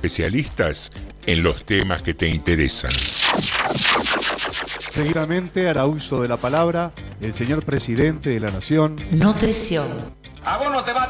especialistas en los temas que te interesan. Seguidamente hará uso de la palabra el señor presidente de la Nación. Nutrición. A vos no te va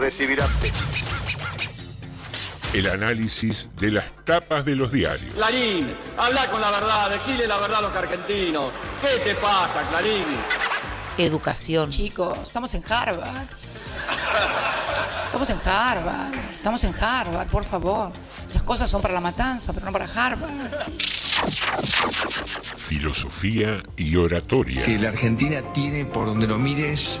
recibirá. El análisis de las tapas de los diarios. Clarín, habla con la verdad, decile la verdad a los argentinos. ¿Qué te pasa, Clarín? Educación. Chicos, estamos en Harvard. Estamos en Harvard. Estamos en Harvard, por favor. Esas cosas son para la matanza, pero no para Harvard. Filosofía y oratoria. Que la Argentina tiene, por donde lo mires,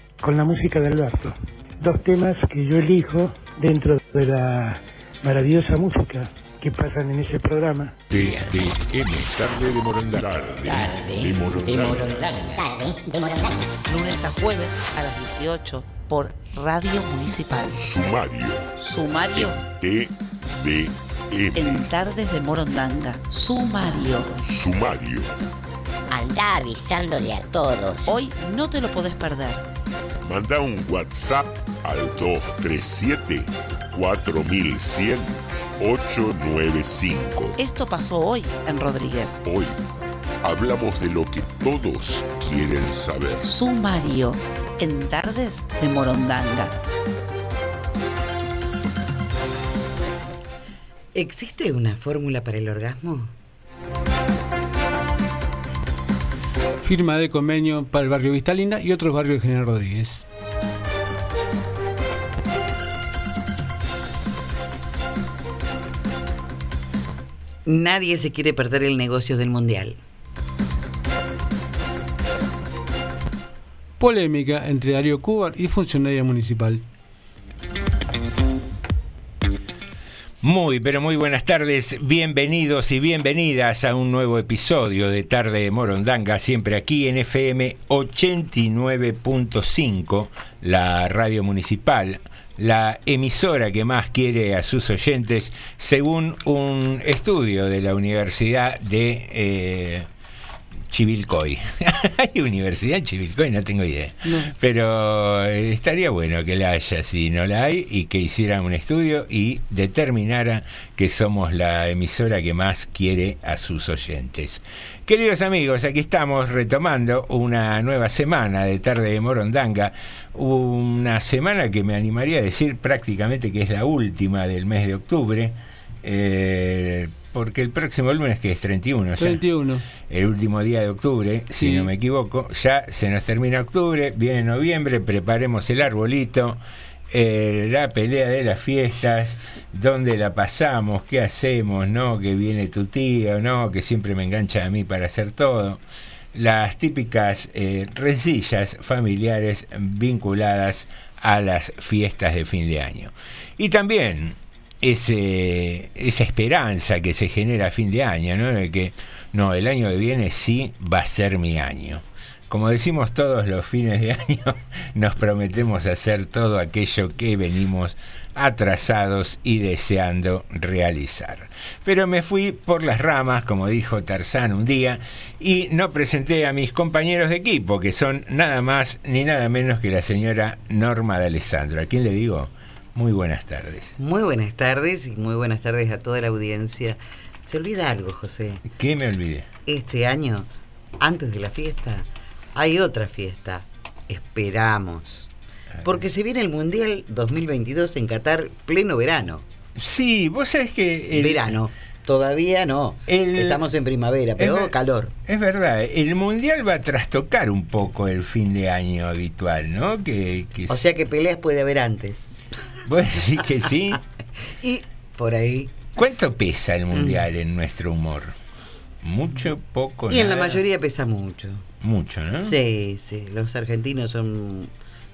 con la música de Alberto. Dos temas que yo elijo dentro de la maravillosa música que pasan en ese programa. TDM, tarde de Morondanga. Tarde de Morondanga. Tarde de Morondanga. Lunes a jueves a las 18 por Radio Municipal. Sumario. Sumario. TDM. En Tardes de Morondanga. Sumario. Sumario. Anda avisándole a todos. Hoy no te lo podés perder. Manda un WhatsApp al 237 4100 895. Esto pasó hoy en Rodríguez. Hoy hablamos de lo que todos quieren saber. Sumario en Tardes de Morondanga. ¿Existe una fórmula para el orgasmo? Firma de convenio para el barrio Vistalinda y otros barrios de General Rodríguez. Nadie se quiere perder el negocio del mundial. Polémica entre Darío Cuba y funcionaria municipal. Muy, pero muy buenas tardes, bienvenidos y bienvenidas a un nuevo episodio de Tarde de Morondanga, siempre aquí en FM 89.5, la radio municipal, la emisora que más quiere a sus oyentes, según un estudio de la Universidad de... Eh, Chivilcoy. ¿Hay universidad en Chivilcoy? No tengo idea. No. Pero eh, estaría bueno que la haya si no la hay y que hiciera un estudio y determinara que somos la emisora que más quiere a sus oyentes. Queridos amigos, aquí estamos retomando una nueva semana de Tarde de Morondanga, una semana que me animaría a decir prácticamente que es la última del mes de octubre. Eh, porque el próximo lunes que es 31, 31. Ya, el último día de octubre, Sí. si no me equivoco, ya se nos termina octubre, viene noviembre, preparemos el arbolito, eh, la pelea de las fiestas, dónde la pasamos, qué hacemos, no, que viene tu tía, no, que siempre me engancha a mí para hacer todo. Las típicas eh, rencillas familiares vinculadas a las fiestas de fin de año. Y también esa esperanza que se genera a fin de año, ¿no? De que no, el año que viene sí va a ser mi año. como decimos todos los fines de año, nos prometemos hacer todo aquello que venimos atrasados y deseando realizar. Pero me fui por las ramas, como dijo Tarzán un día, y no presenté a mis compañeros de equipo, que son nada más ni nada menos que la señora Norma de Alessandro. ¿A quién le digo? Muy buenas tardes. Muy buenas tardes y muy buenas tardes a toda la audiencia. Se olvida algo, José. ¿Qué me olvidé? Este año, antes de la fiesta, hay otra fiesta. Esperamos. Porque se viene el Mundial 2022 en Qatar pleno verano. Sí, vos sabés que... El... Verano. Todavía no. El... Estamos en primavera, pero es calor. Es verdad, el Mundial va a trastocar un poco el fin de año habitual, ¿no? Que, que... O sea que peleas puede haber antes. Vos decís que sí. y por ahí... ¿Cuánto pesa el Mundial mm. en nuestro humor? ¿Mucho, poco? Y en la mayoría pesa mucho. Mucho, ¿no? Sí, sí. Los argentinos son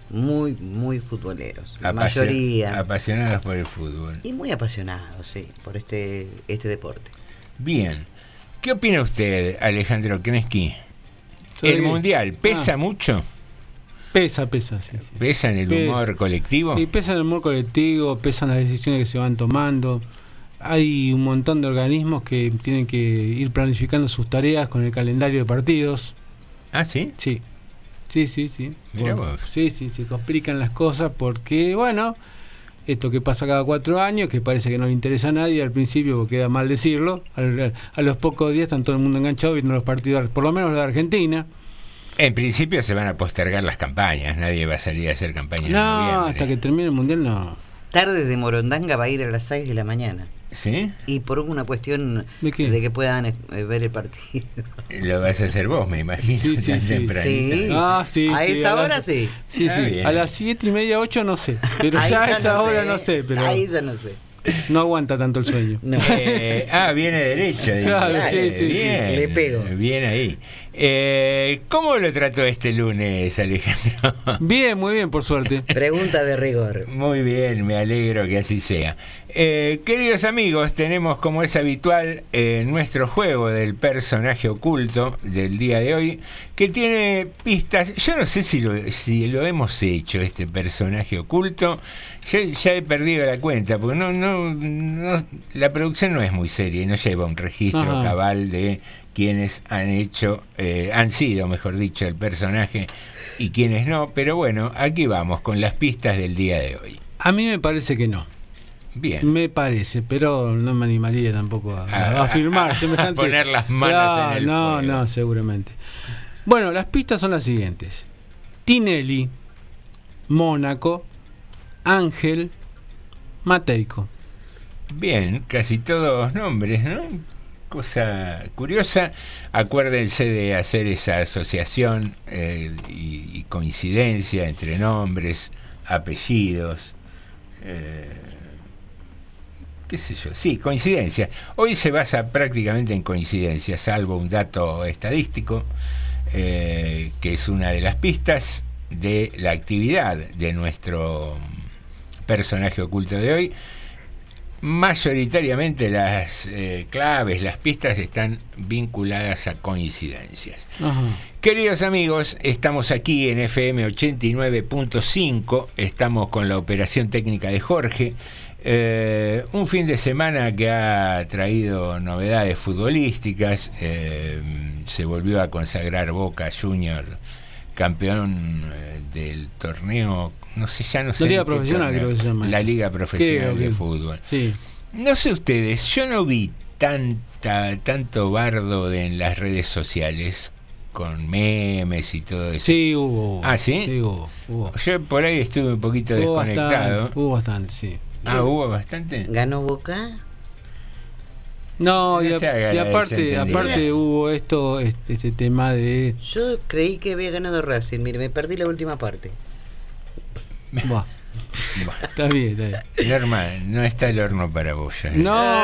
muy, muy futboleros. La mayoría. Apasionados por el fútbol. Y muy apasionados, sí, por este, este deporte. Bien. ¿Qué opina usted, Alejandro Kreski? ¿El mundial pesa ah. mucho? Pesa, pesa, sí, ¿Pesa en el humor colectivo? Sí, pesa en el humor colectivo, pesan las decisiones que se van tomando. Hay un montón de organismos que tienen que ir planificando sus tareas con el calendario de partidos. ¿Ah, sí? Sí. Sí, sí, sí. Sí, sí, se complican las cosas porque, bueno, esto que pasa cada cuatro años, que parece que no le interesa a nadie, al principio queda mal decirlo, a, los pocos días están todo el mundo enganchado viendo los partidos, por lo menos los de Argentina. En principio se van a postergar las campañas, nadie va a salir a hacer campaña. No, hasta que termine el Mundial no. Tardes de Morondanga va a ir a las 6 de la mañana. ¿Sí? Y por una cuestión ¿De, que puedan eh, ver el partido. Lo vas a hacer vos, me imagino. Sí, sí, sí. Ah, sí, a esa hora sí. Sí, sí. A las siete y media, ocho no sé. Pero ya a esa hora no sé. Pero... Ahí ya no sé. No aguanta tanto el sueño. Eh, ah, viene derecho. Claro, sí, sí, bien, Le pego. Bien ahí. Eh, ¿Cómo lo trató este lunes, Alejandro? Bien, muy bien, por suerte. Pregunta de rigor. Muy bien, me alegro que así sea. Eh, queridos amigos, tenemos como es habitual eh, nuestro juego del personaje oculto del día de hoy, que tiene pistas. Yo no sé si lo, si lo hemos hecho, este personaje oculto. Yo ya he perdido la cuenta, porque no, no, la producción no es muy seria y no lleva un registro cabal de quienes han hecho, eh, han sido, mejor dicho, el personaje y quienes no. Pero bueno, aquí vamos con las pistas del día de hoy. A mí me parece que no. Bien. Me parece, pero no me animaría tampoco a, afirmar semejante. poner las manos en el No, no, seguramente. Bueno, las pistas son las siguientes: Tinelli, Mónaco, Ángel, Mateico. Bien, casi todos nombres, ¿no? cosa curiosa, acuérdense de hacer esa asociación eh, y, coincidencia entre nombres, apellidos, eh, qué sé yo, sí, coincidencia. Hoy se basa prácticamente en coincidencia, salvo un dato estadístico, eh, que es una de las pistas de la actividad de nuestro personaje oculto de hoy mayoritariamente las eh, claves, las pistas están vinculadas a coincidencias. Queridos amigos, estamos aquí en FM 89.5, estamos con la operación técnica de Jorge. Eh, un fin de semana que ha traído novedades futbolísticas, eh, se volvió a consagrar Boca Junior campeón del torneo no sé, ya no sé. La Liga Profesional creo que se llama. La Liga Profesional de Fútbol. Sí. No sé ustedes, yo no vi tanta, tanto bardo en las redes sociales con memes y todo eso. Sí, hubo. Ah, ¿sí? Sí, hubo. Yo por ahí estuve un poquito desconectado. hubo bastante, sí. Ah, hubo bastante. ¿Ganó Boca? No, y, aparte, aparte hubo esto, este, este, tema de... Yo creí que había ganado Racing, mire, me perdí la última parte. Está bien, está bien. no está el horno para vos. No.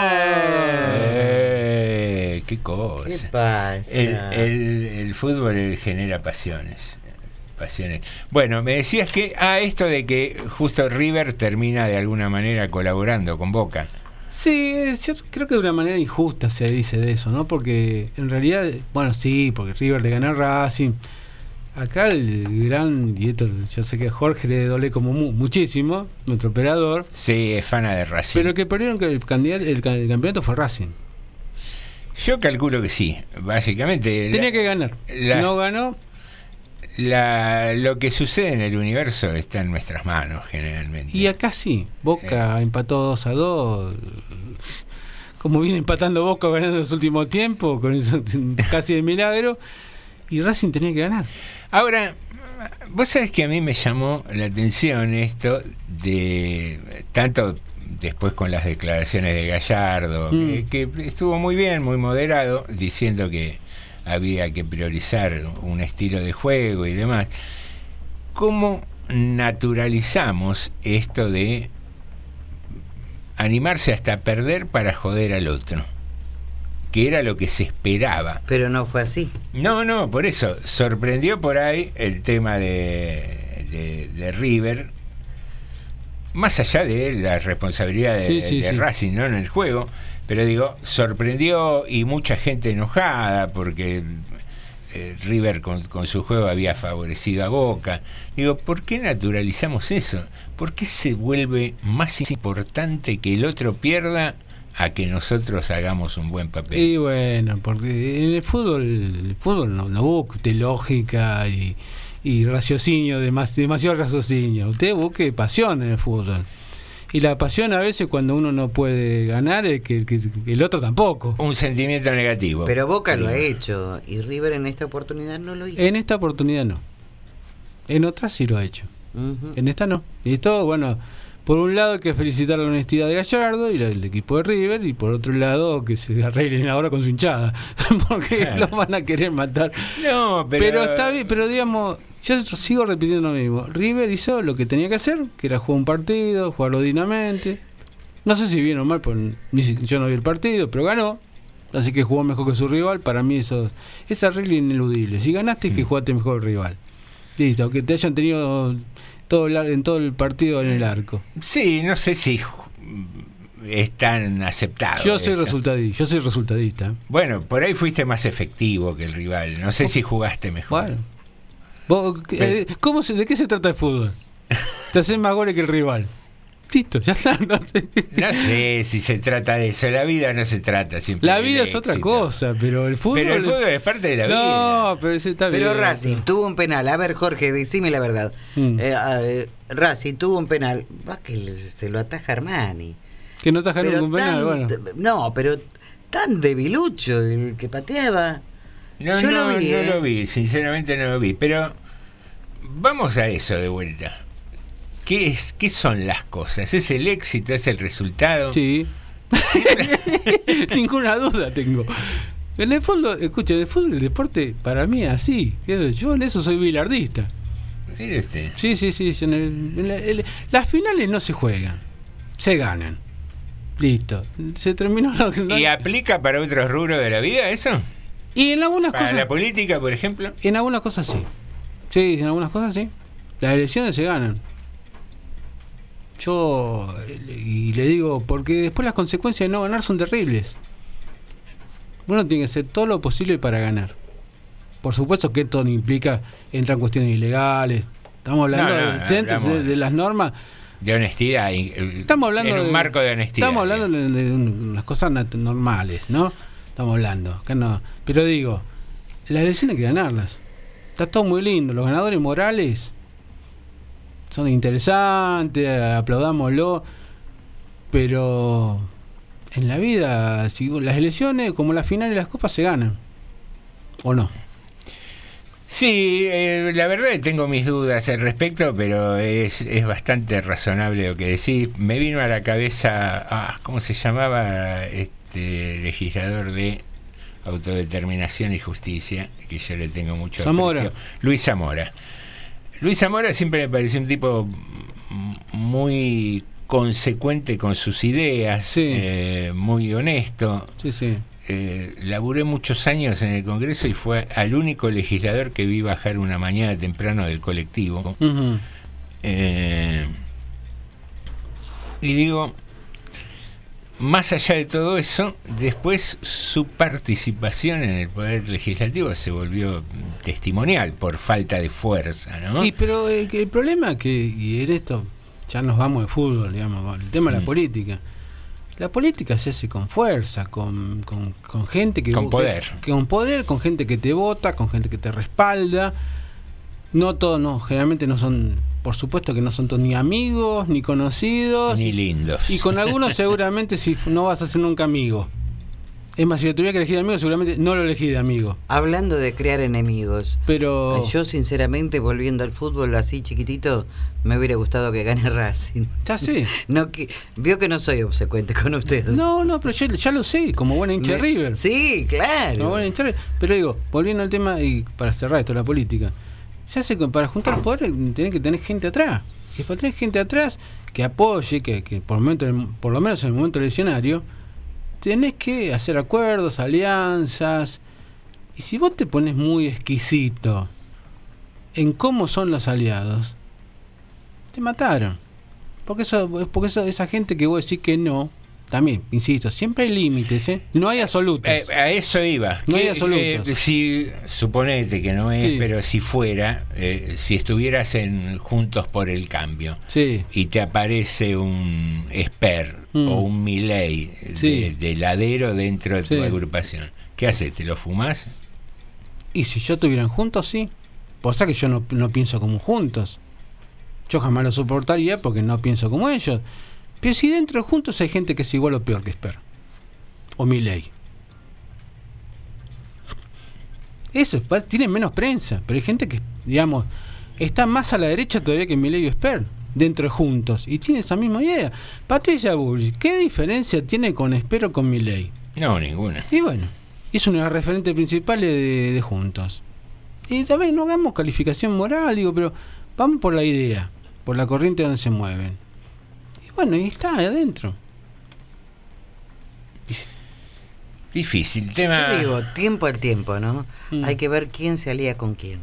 Eh, qué cosa. pasa? El, fútbol genera pasiones. Pasiones. Bueno, me decías que, ah, esto de que justo River termina de alguna manera colaborando con Boca. Sí, yo creo que de una manera injusta se dice de eso, ¿no? Porque en realidad, bueno, sí, porque River le gana a Racing Acá el gran, y esto yo sé que a Jorge le dole como mu- muchísimo, nuestro operador, Sí, es fana de Racing. pero que perdieron que el, candidato, el, el campeonato fue Racing. Yo calculo que sí, básicamente. Tenía la- que ganar. la- no ganó. La- lo que sucede en el universo está en nuestras manos generalmente. Y acá sí, Boca empató 2 a 2. Como viene empatando Boca ganando en los últimos tiempos, con eso casi de milagro. Y Racing tenía que ganar. Ahora, vos sabés que a mí me llamó la atención esto de tanto después con las declaraciones de Gallardo, Mm. que, que estuvo muy bien, muy moderado, diciendo que había que priorizar un estilo de juego y demás. ¿Cómo naturalizamos esto de animarse hasta perder para joder al otro? Que era lo que se esperaba. Pero no fue así. No, no, por eso. Sorprendió por ahí el tema de, de, de River. Más allá de la responsabilidad de, Sí, sí, de sí. Racing ¿no? en el juego. Pero digo, sorprendió y mucha gente enojada porque eh, River con, su juego había favorecido a Boca. Digo, ¿por qué naturalizamos eso? ¿Por qué se vuelve más importante que el otro pierda a que nosotros hagamos un buen papel? Y bueno, porque en el fútbol, el fútbol no, no busque lógica y, raciocinio, demas- demasiado raciocinio. Usted busque pasión en el fútbol. Y la pasión a veces cuando uno no puede ganar es que, que- que el otro tampoco. Un sentimiento negativo. Pero Boca lo ha hecho y River en esta oportunidad no lo hizo. En esta oportunidad no. En otras sí lo ha hecho. En esta no. Y esto, bueno, por un lado hay que felicitar la honestidad de Gallardo y la del equipo de River, y por otro lado que se arreglen ahora con su hinchada, porque Claro. lo van a querer matar. No, pero, Pero, está bien, pero digamos, yo sigo repitiendo lo mismo. River hizo lo que tenía que hacer, que era jugar un partido, jugarlo dignamente. No sé si bien o mal, pues, si- yo no vi el partido, pero ganó. Así que jugó mejor que su rival. Para mí eso esa regla ineludible. Si ganaste es que jugaste mejor que el rival. Listo, que te hayan tenido todo el ar- en todo el partido en el arco. Sí, no sé si es tan aceptado. Yo soy resultadista, yo soy resultadista. Bueno, por ahí fuiste más efectivo que el rival. No sé si jugaste mejor. Bueno. Vos, eh, ¿cómo se, ¿De qué se trata el fútbol? Te haces más goles que el rival. Listo, ya está. no sé. No sé si se trata de eso. La vida no se trata siempre La vida es otra cosa, pero el fútbol. Pero el fútbol es parte de la vida. No, pero ese está Pero bien. Racing tuvo un penal. A ver, Jorge, decime la verdad. Mm. Eh, eh, Racing tuvo un penal. Va que se lo ataja Armani. Que no ataja Pero ningún penal, tan- bueno. No, pero tan debilucho el que pateaba. No, Yo no, lo vi, no ¿eh? lo vi, sinceramente no lo vi. Pero vamos a eso de vuelta. ¿Qué, es, ¿Qué son las cosas? ¿Es el éxito? ¿Es el resultado? Sí. Ninguna duda tengo. En el fútbol, escucha, en el fútbol, el deporte, para mí es así. Yo en eso soy bilardista. Mire usted. Sí, sí, sí. en el- en la- las finales no se juegan, se ganan. Listo. Se terminó lo ¿Y aplica para otros rubros de la vida eso? Y en algunas ¿Para cosas. la política, por ejemplo? En algunas cosas sí. Sí, en algunas cosas sí. Las elecciones se ganan. Yo y le digo, porque después las consecuencias de no ganar son terribles. Uno tiene que hacer todo lo posible para ganar. Por supuesto que esto no implica, entran cuestiones ilegales. Estamos hablando No, no, de, de las normas. De honestidad. Estamos hablando en un de- marco de honestidad. Estamos hablando de, de un- unas cosas normales, ¿no? Estamos hablando. Acá no. Pero digo, las elecciones hay que ganarlas. Está todo muy lindo. Los ganadores morales son interesantes, aplaudámoslo. Pero en la vida, si las elecciones, como las finales y las copas, se ganan. ¿O no? Sí, eh, la verdad tengo mis dudas al respecto, pero es, es bastante razonable lo que decís. Me vino a la cabeza, ah, ¿cómo se llamaba este legislador de autodeterminación y justicia? Que yo le tengo mucho Zamora. aprecio. Luis Zamora. Luis Zamora siempre me pareció un tipo muy consecuente con sus ideas, eh, muy honesto. Sí, sí. Eh, laburé muchos años en el Congreso y fue al único legislador que vi bajar una mañana temprano del colectivo. Eh, y digo, más allá de todo eso, después su participación en el Poder Legislativo se volvió testimonial por falta de fuerza, ¿no? Y pero eh, el problema que, y en esto ya nos vamos de fútbol, digamos, el tema de Mm. la política. La política se hace con fuerza, con, con, con gente que... Con poder. que- con poder, con gente que te vota, con gente que te respalda. No todos, no, generalmente no son, por supuesto que no son todos ni amigos, ni conocidos. Ni lindos. Y con algunos seguramente si no vas a ser nunca amigo. Es más, si lo tuviera que elegir de amigo, seguramente no lo elegí de amigo. Hablando de crear enemigos. Pero. Yo, sinceramente, volviendo al fútbol así chiquitito, me hubiera gustado que gane Racing. Ya sé. No, que, vio que no soy obsecuente con ustedes. No, no, pero yo ya lo sé, como buena hincha Me- River. Sí, claro. Como buena hincha. Pero digo, volviendo al tema y para cerrar esto, la política. Se hace con- para juntar poder, tenés que tener gente atrás. Y para tener gente atrás que apoye, que, que por, momento, por lo menos en el momento del escenario, tenés que hacer acuerdos, alianzas. Y si vos te pones muy exquisito en cómo son los aliados, te mataron. Porque eso, porque eso, esa gente que vos decís que no, también, insisto, siempre hay límites, ¿eh? No hay absolutos. Eh, a eso iba. No hay absolutos. eh, si suponete que no es, Sí. pero si fuera, eh, si estuvieras en Juntos por el Cambio Sí. y te aparece un Esper Mm. o un Milei Sí. de, de ladero dentro de tu agrupación, ¿qué haces? ¿Te lo fumás? Y si yo estuvieran juntos, sí. Cosa que yo no, no pienso como juntos. Yo jamás lo soportaría porque no pienso como ellos. Pero si dentro de juntos hay gente que es igual o peor que Esper. O Milei. Eso, tienen menos prensa. Pero hay gente que, digamos, está más a la derecha todavía que Milei y Esper. Dentro de juntos. Y tiene esa misma idea. Patricia Bullrich, ¿qué diferencia tiene con Esper o con Milei? No, ninguna. Y bueno, es una referente principal de, de Juntos. Y también no hagamos calificación moral, digo, pero vamos por la idea, por la corriente donde se mueven. Bueno, y está ahí adentro. Difícil tema. Yo digo, tiempo al tiempo, ¿no? Mm. Hay que ver quién se alía con quién,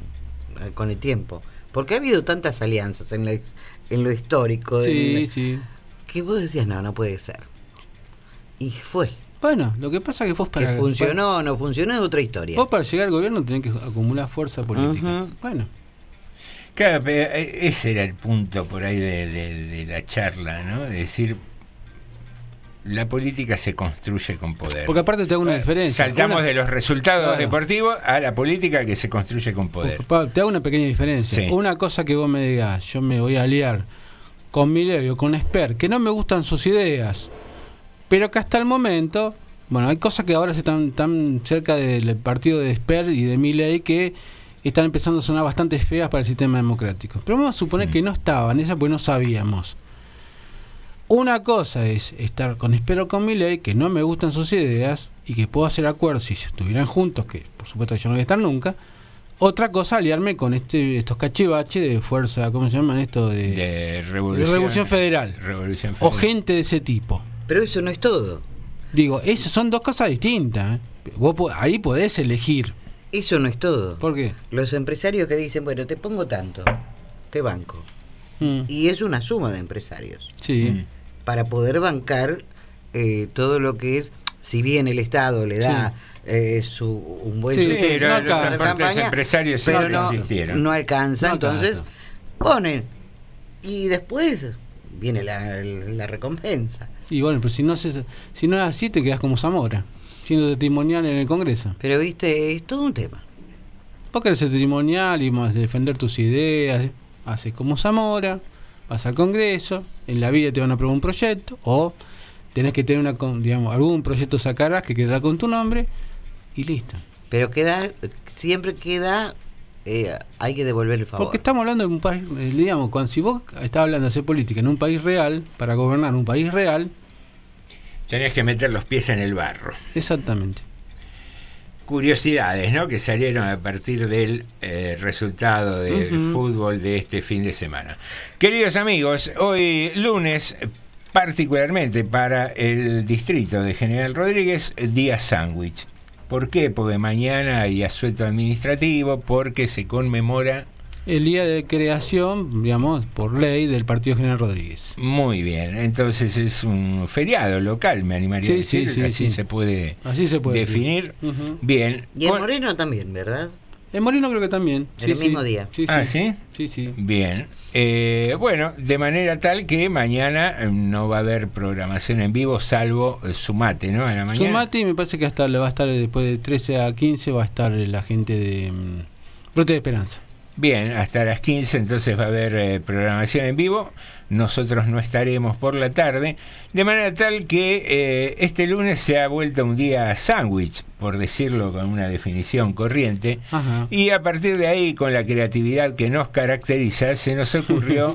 con el tiempo. Porque ha habido tantas alianzas en, la, en lo histórico. Sí, en- sí. Que vos decías, no, no puede ser. Y fue. Bueno, lo que pasa es que vos para... que funcionó o no funcionó es otra historia. Vos para llegar al gobierno tenés que acumular fuerza política. Bueno, Claro, pero eh, ese era el punto por ahí de, de- de la charla, ¿no? De decir, la política se construye con poder. porque aparte te hago una diferencia. Saltamos Una- de los resultados Claro. deportivos a la política que se construye con poder. Pa- Te hago una pequeña diferencia. Sí. Una cosa que vos me digas, yo me voy a aliar con Milei o con Esper, que no me gustan sus ideas, pero que hasta el momento, bueno, hay cosas que ahora se están tan cerca del partido de Esper y de Milei que están empezando a sonar bastante feas para el sistema democrático. Pero vamos a suponer Mm. que no estaban, esas pues no sabíamos. Una cosa es estar con Esper o con Milei, que no me gustan sus ideas y que puedo hacer acuerdos si estuvieran juntos, que por supuesto yo no voy a estar nunca. Otra cosa, aliarme con este estos cachivaches de fuerza, ¿cómo se llaman esto? De, De revolución, de Revolución Federal. Revolución O gente de ese tipo. Pero eso no es todo. Digo, esas son dos cosas distintas. ¿eh? Vos ahí podés elegir. Eso no es todo. ¿Por qué? Los empresarios que dicen, bueno, te pongo tanto, te banco. Mm, Y es una suma de empresarios. sí. Mm. Para poder bancar eh, todo lo que es, si bien el Estado le da eh, su, un buen Sí, sustento pero a los campaña, empresarios pero no, existieron. no alcanza, No entonces alcanza. ponen. Y después viene la, la recompensa. Y bueno, pero si no, se, si no es así, te quedás como Zamora, siendo testimonial en el Congreso. Pero viste, es todo un tema. Vos querés ser testimonial y más defender tus ideas, haces como Zamora, vas al Congreso, en la vida te van a aprobar un proyecto, o tenés que tener una, digamos, algún proyecto sacarás que quedará con tu nombre, y listo. Pero queda, siempre queda, eh, hay que devolver el favor. Porque estamos hablando de un país, eh, digamos, cuando si vos estás hablando de hacer política en un país real, para gobernar un país real, Tenías que meter los pies en el barro. exactamente. Curiosidades, ¿no? Que salieron a partir del eh, resultado del fútbol de este fin de semana. Queridos amigos, hoy lunes, particularmente para el distrito de General Rodríguez, día sándwich. ¿Por qué? Porque mañana hay asueto administrativo, porque se conmemora El día de creación, digamos, por ley del Partido General Rodríguez. muy bien. Entonces es un feriado local, me animaría Sí, a decir. sí, sí, así sí. se puede Así se puede definir. Bien. Y en Moreno también, ¿verdad? En Moreno creo que también. El mismo día. Sí, Ah, ¿sí? Sí, sí. Bien. Eh, bueno, de manera tal que mañana eh, no va a haber programación en vivo, salvo eh, Sumate, ¿no? A la mañana. Sumate y me parece que hasta le va a estar después de 13 a 15 va a estar la gente de mm, Brote de Esperanza. Bien, hasta las 15 entonces va a haber eh, programación en vivo. Nosotros no estaremos por la tarde. De manera tal que eh, este lunes se ha vuelto un día sándwich, por decirlo con una definición corriente. Ajá. Y a partir de ahí, con la creatividad que nos caracteriza, se nos ocurrió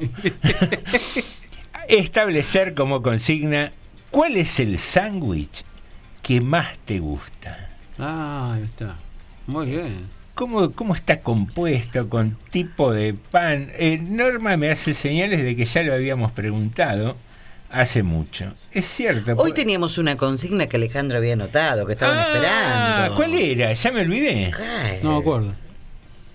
establecer como consigna cuál es el sándwich que más te gusta. Ah, ahí está. Muy bien. ¿Cómo, ¿Cómo está compuesto? ¿Con tipo de pan? Eh, Norma me hace señales de que ya lo habíamos preguntado hace mucho. Es cierto. Hoy porque- teníamos una consigna que Alejandro había notado, que estaban Ah, esperando. ¿Cuál era? Ya me olvidé. No me acuerdo.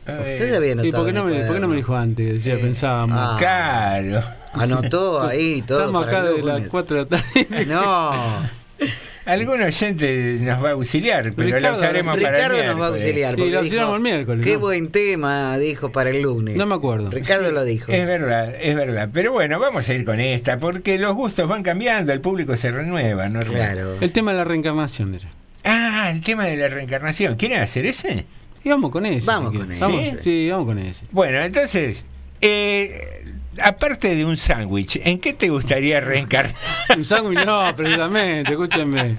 Usted había notado. ¿Y por qué, no me, por qué no me cuaderno. dijo antes? Decía, Eh, pensábamos. ah. Claro. Anotó ahí todo. Estamos acá de las lunes. 4 de la tarde. No. Algún oyente nos va a auxiliar, pero Ricardo, lo usaremos para el Ricardo nos va a miércoles. auxiliar. Sí, porque lo dijo, auxiliamos el miércoles, Qué ¿no? buen tema, dijo para el lunes. No me acuerdo. Ricardo Sí, lo dijo. Es verdad, es verdad. Pero bueno, vamos a ir con esta, porque los gustos van cambiando, el público se renueva, ¿no? Claro. El tema de la reencarnación era. Ah, el tema de la reencarnación. ¿Quieren hacer ese? Y vamos con ese. Vamos si con ese. Vamos- sí, vamos con ese. Bueno, entonces, eh, aparte de un sándwich, ¿en qué te gustaría reencarnar? Un sándwich no, precisamente, escúchenme.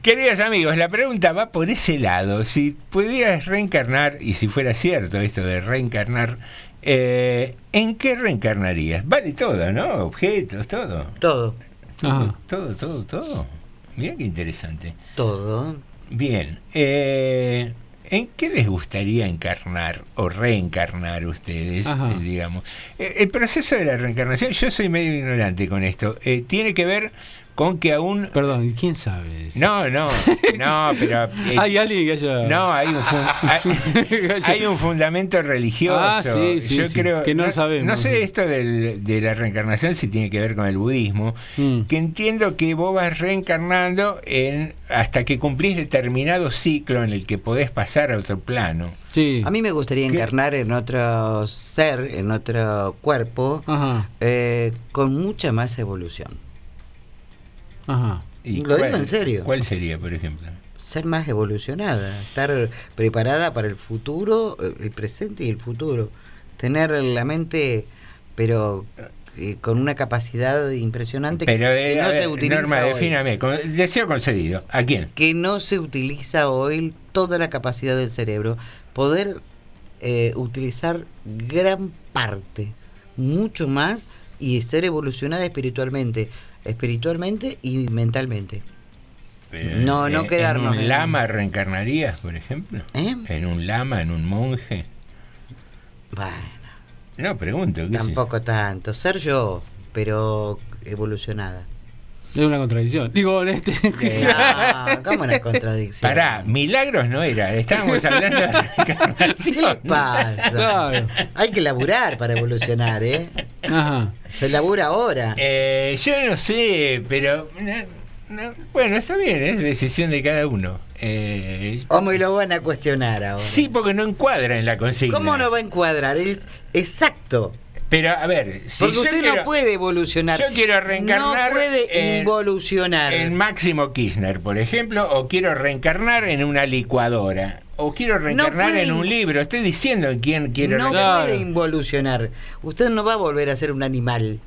Queridos amigos, la pregunta va por ese lado. Si pudieras reencarnar, y si fuera cierto esto de reencarnar, eh, ¿en qué reencarnarías? Vale todo, ¿no? Objetos, todo. Todo. Ajá. Todo, todo, todo. Mira qué interesante. Todo. Bien. eh, ¿En qué les gustaría encarnar o reencarnar ustedes, Ajá. eh, digamos? Eh, el proceso de la reencarnación, yo soy medio ignorante con esto, eh, tiene que ver con que aún... Perdón, ¿y quién sabe? eso? No, no, no, pero... eh, Hay alguien que haya. no, hay un, fun- hay, hay un fundamento religioso. Ah, sí, sí, Yo sí, creo que no sabemos, No sé sí. esto del- de la reencarnación si tiene que ver con el budismo, Mm. que entiendo que vos vas reencarnando en hasta que cumplís determinado ciclo en el que podés pasar a otro plano. Sí. A mí me gustaría ¿Qué? encarnar en otro ser, en otro cuerpo, eh, con mucha más evolución. Ajá. ¿Y Lo digo cuál- en serio. ¿Cuál sería, por ejemplo? Ser más evolucionada, estar preparada para el futuro, eh, el presente y el futuro. Tener la mente, pero eh, con una capacidad impresionante Pero que, que no ver, se utiliza Norma, hoy. defíname. con- deseo concedido. ¿A quién? que no se utiliza hoy toda la capacidad del cerebro, poder eh, utilizar gran parte, mucho más, y ser evolucionada espiritualmente, espiritualmente y mentalmente. No, no quedarnos ¿En un lama reencarnarías, por ejemplo? ¿Eh? ¿En un lama, en un monje? Bueno, No, pregunto. ¿qué sé yo? tampoco tanto, ser yo, pero evolucionada. Es una contradicción. Digo, en este. No, ¿cómo una contradicción? Pará, milagros no era, estábamos hablando de ¿Qué reencarnación. pasa? Claro. Hay que laburar para evolucionar, ¿eh? Ajá. Se labura ahora. Eh, yo no sé, pero no, no, bueno, está bien, es decisión de cada uno. Eh, ¿Cómo y lo van a cuestionar ahora? sí, porque no encuadra en la consigna. ¿Cómo no va a encuadrar? Es exacto. Pero a ver, si Porque usted quiero- no puede evolucionar. Yo quiero reencarnar No puede en- involucionar. en Máximo Kirchner, por ejemplo, o quiero reencarnar en una licuadora, o quiero reencarnar en un libro. Estoy diciendo en quién quiero no reencarnar. puede involucionar. Usted no va a volver a ser un animal.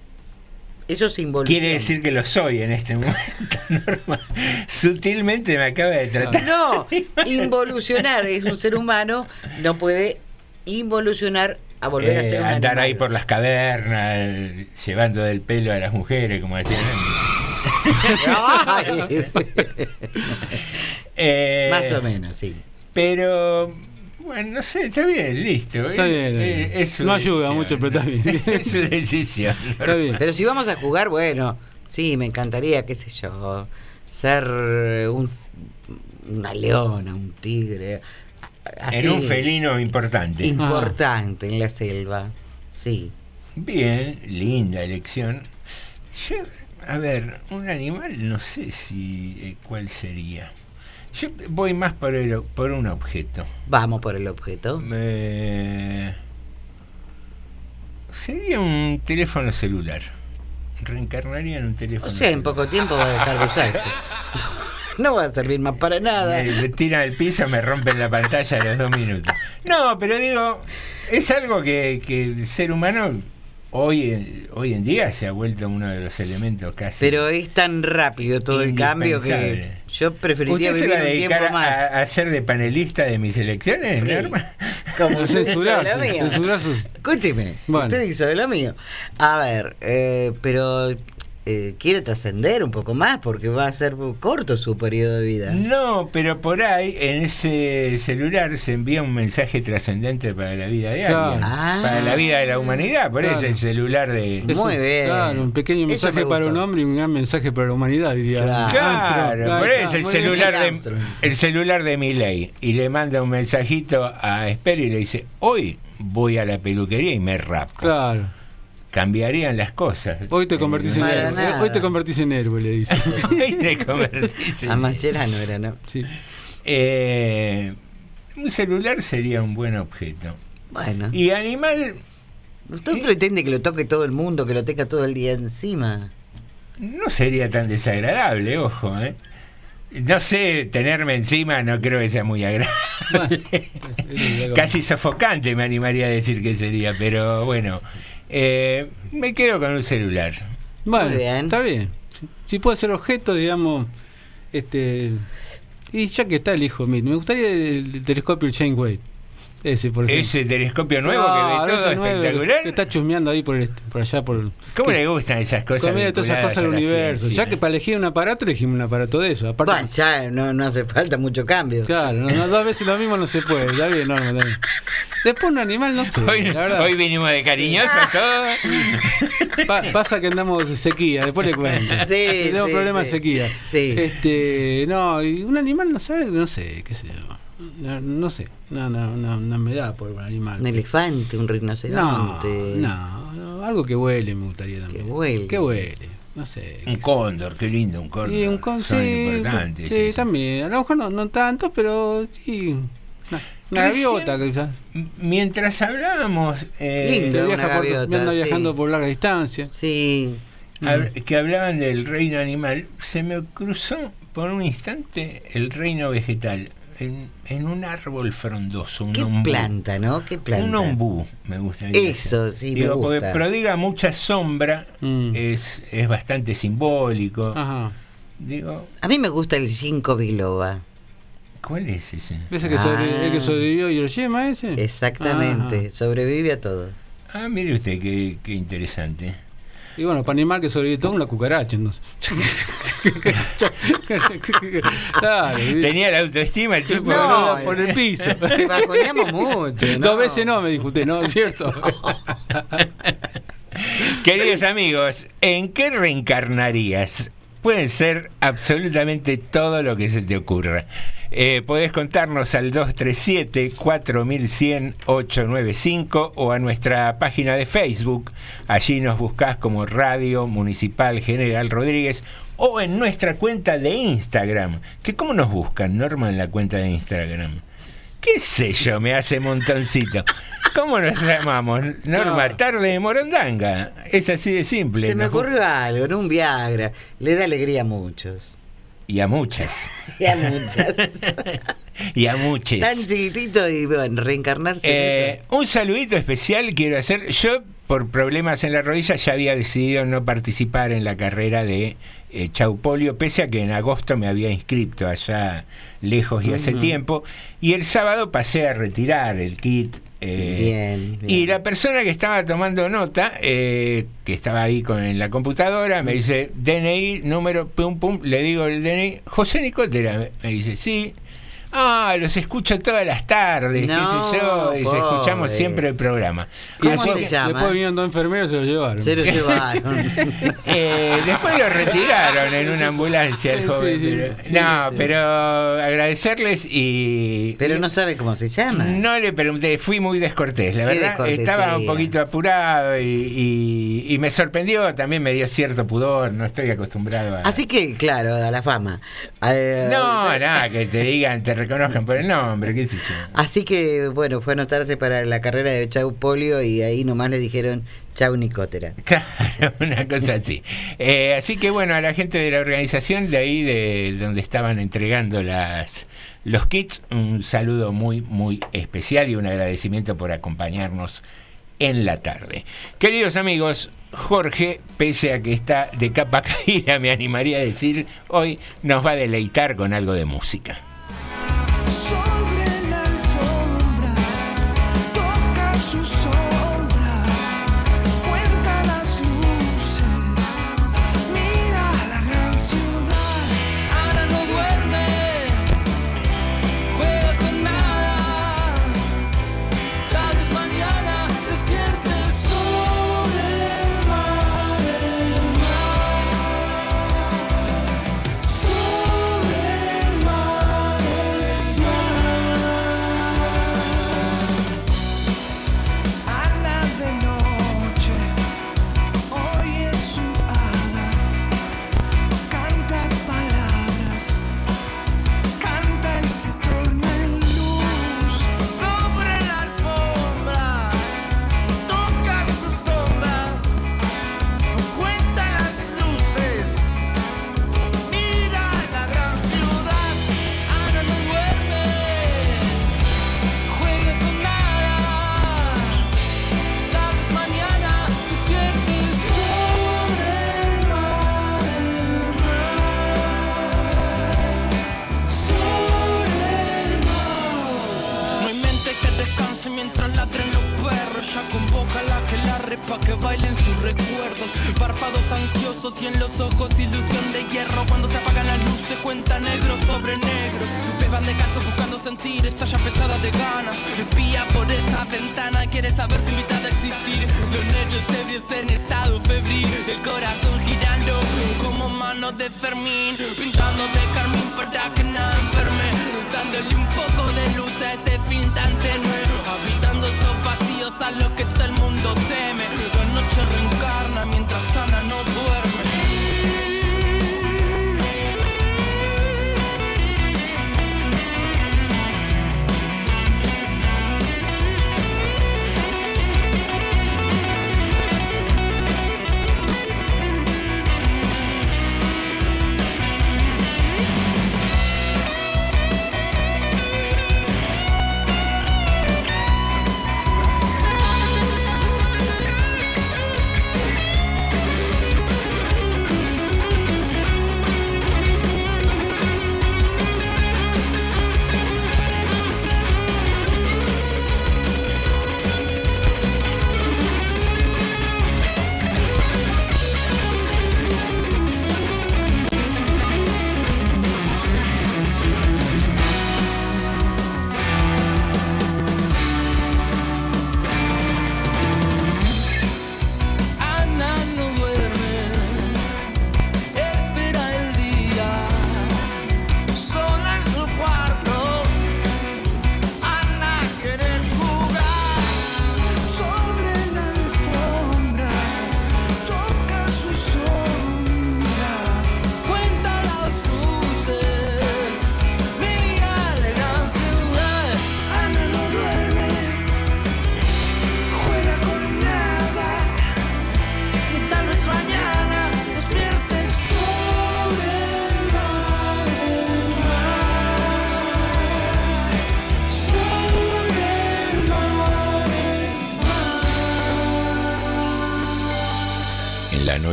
Eso es involución. Quiere decir que lo soy en este momento, Norma. Sutilmente me acaba de tratar. No, involucionar es un ser humano, no puede involucionar a volver a Eh, ser un andar animal. ahí por las cavernas, eh, llevando del pelo a las mujeres, como decían Ay. Eh, Más o menos, sí. Pero, bueno, no sé, está bien, listo. Está Eh, bien, eh, es su no ayuda mucho, pero está bien. es su decisión. Está bien. Pero si vamos a jugar, bueno, sí, me encantaría, qué sé yo, ser un, una leona, un tigre. Así, En un felino importante. Importante en la selva, sí. Bien, linda elección. Yo, a ver, un animal, no sé si eh, cuál sería. Yo voy más por, el, por un objeto. Vamos por el objeto. Eh, sería un teléfono celular. Reencarnaría en un teléfono O sea, en poco tiempo va a dejar de usarse. No va a servir más para nada. Me, tiran al piso, me rompen la pantalla a los dos minutos. No, pero digo, es algo que, que el ser humano hoy, en- hoy en día se ha vuelto uno de los elementos casi. Pero es tan rápido todo el cambio que yo preferiría ¿Usted se vivir va a un dedicar tiempo más. a, a ser de panelista de mis elecciones, Sí. Norma? Como usted Censurarse, lo mío. Escúcheme, Bueno. usted hizo de lo mío. A ver, eh, pero eh, quiere trascender un poco más porque va a ser corto su periodo de vida. No, pero por ahí en ese celular se envía un mensaje trascendente para la vida de Claro. alguien, Ah. para la vida de la humanidad. Por eso el celular de. Eso, Muy bien. Claro, un pequeño mensaje me para un hombre y un gran mensaje para la humanidad, diría. Claro. Claro, por eso el bien. celular de el celular de Milei y le manda un mensajito a Esper y le dice hoy voy a la peluquería y me rapo. Claro. Cambiarían las cosas. Hoy te convertís en héroe. nada. Hoy te convertís en héroe, le dice. Hoy te convertís en- A Mascherano era, ¿no? Sí. Eh, un celular sería un buen objeto. Bueno. Y animal ¿Usted pretende que lo toque todo el mundo, que lo tenga todo el día encima? no sería tan desagradable, ojo, ¿eh? No sé, tenerme encima no creo que sea muy agradable. Casi sofocante me animaría a decir que sería, pero bueno, eh, me quedo con un celular. Bueno, Muy bien. está bien. Si, si puede ser objeto, digamos, este y ya que está el hijo mío, me gustaría el, telescopio Chainway. Ese, por ejemplo. Ese telescopio nuevo Ah, que ve todo espectacular. que está chusmeando ahí por, este- por allá por ¿Cómo que- le gustan esas cosas? Comer todas esas cosas del a la universo. ciencia? Ya que para elegir un aparato, elegimos un aparato de eso. Aparte, Bueno, ya no, no hace falta mucho cambio. Claro, no, no, dos veces lo mismo no se puede. Está bien, no, no. Después un animal, no sé. Hoy, la verdad. hoy vinimos de cariñosos todos. Pa- pasa que andamos de sequía, después le cuento. Sí, Tenemos sí, problemas sí. de sequía. Sí. Este, no, y un animal no sabe, no sé, qué sé yo. No, no sé, no, no, no, no me da por un animal. Un elefante, un No, rinoceronte. no, no, algo que huele me gustaría también. Que huele. Que huele, no sé. Un cóndor, qué lindo un cóndor. Y un con, Son sí, importantes. sí, también. A lo mejor no, no tanto, pero sí. Una, gaviota, quizás. Mientras hablábamos, eh, Lindo. Viaja por, gaviota, anda sí. viajando por larga distancia. Sí. hab- que hablaban del reino animal, se me cruzó por un instante el reino vegetal. En, en un árbol frondoso, un Qué ombú. planta, ¿no? Qué planta. Un ombú, me gusta. Eso, sí, me Digo, porque gusta. prodiga mucha sombra, Mm. es, es bastante simbólico. Ajá. Digo, A mí me gusta el ginkgo biloba. ¿cuál es ese? ¿Ese que, sobre- Ah. el que sobrevivió Hiroshima ese? Exactamente. Sobrevive a todo. Ah, mire usted, qué, qué interesante. Y bueno, para animal que sobrevive todo, una cucaracha, entonces. Tenía la autoestima el tipo. No, No, por el piso. Bajoneamos mucho. ¿no? Dos veces no, me dijo usted, ¿no? ¿Es cierto? Queridos amigos, ¿en qué reencarnarías? Pueden ser absolutamente todo lo que se te ocurra. Eh, podés contarnos al 237-4100-895 o a nuestra página de Facebook. Allí nos buscás como Radio Municipal General Rodríguez o en nuestra cuenta de Instagram. ¿Que ¿Cómo nos buscan, Norma, en la cuenta de Instagram? ¿Qué sé yo? Me hace montoncito. ¿Cómo nos llamamos? Norma, No. tarde de Morondanga. Es así de simple. Se me ocurrió algo, ¿no? Un Viagra. Le da alegría a muchos. Y a muchas. Y a muchas. y a muchas. Tan chiquitito y bueno, reencarnarse Eh, en eso. un saludito especial quiero hacer. Yo, por problemas en la rodilla, ya había decidido no participar en la carrera de eh, Chaupolio, pese a que en agosto me había inscrito allá lejos y hace tiempo. Y el sábado pasé a retirar el kit. Eh, Bien, bien. Y la persona que estaba tomando nota, eh, que estaba ahí con en la computadora, me dice DNI, número, pum, pum, le digo el DNI, José Nicotera, me dice, sí. Ah, los escucho todas las tardes, No, qué sé yo, y se escuchamos pobre. siempre el programa. Y ¿Cómo así se que llama? Después vinieron dos enfermeros y se lo llevaron. Se lo llevaron. Eh, después lo retiraron en una ambulancia el joven. sí, sí. pero- Sí, no, pero agradecerles y. Pero no sabe cómo se llama. No le pregunté, fui muy descortés, la verdad. Estaba un poquito apurado y, y- y me sorprendió, también me dio cierto pudor, no estoy acostumbrado a... Así que, claro, a la fama. Eh, No, nada, que te digan, te reconozcan por el nombre, qué sé yo. Así que, bueno, fue a anotarse para la carrera de Chau Polio y ahí nomás le dijeron Chau Nicotera. Claro, una cosa así. Eh, así que bueno, a la gente de la organización de ahí, de donde estaban entregando las los kits, un saludo muy, muy especial y un agradecimiento por acompañarnos en la tarde. Queridos amigos, Jorge, pese a que está de capa caída, me animaría a decir, hoy nos va a deleitar con algo de música. Sobre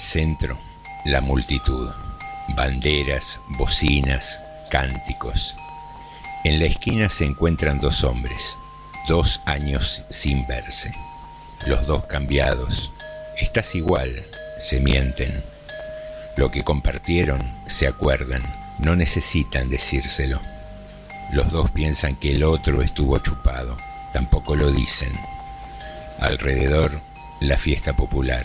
centro, la multitud. Banderas, bocinas, cánticos. En la esquina se encuentran dos hombres, dos años sin verse. Los dos cambiados. Estás igual, se mienten. Lo que compartieron, se acuerdan, no necesitan decírselo. Los dos piensan que el otro estuvo chupado. Tampoco lo dicen. Alrededor, la fiesta popular.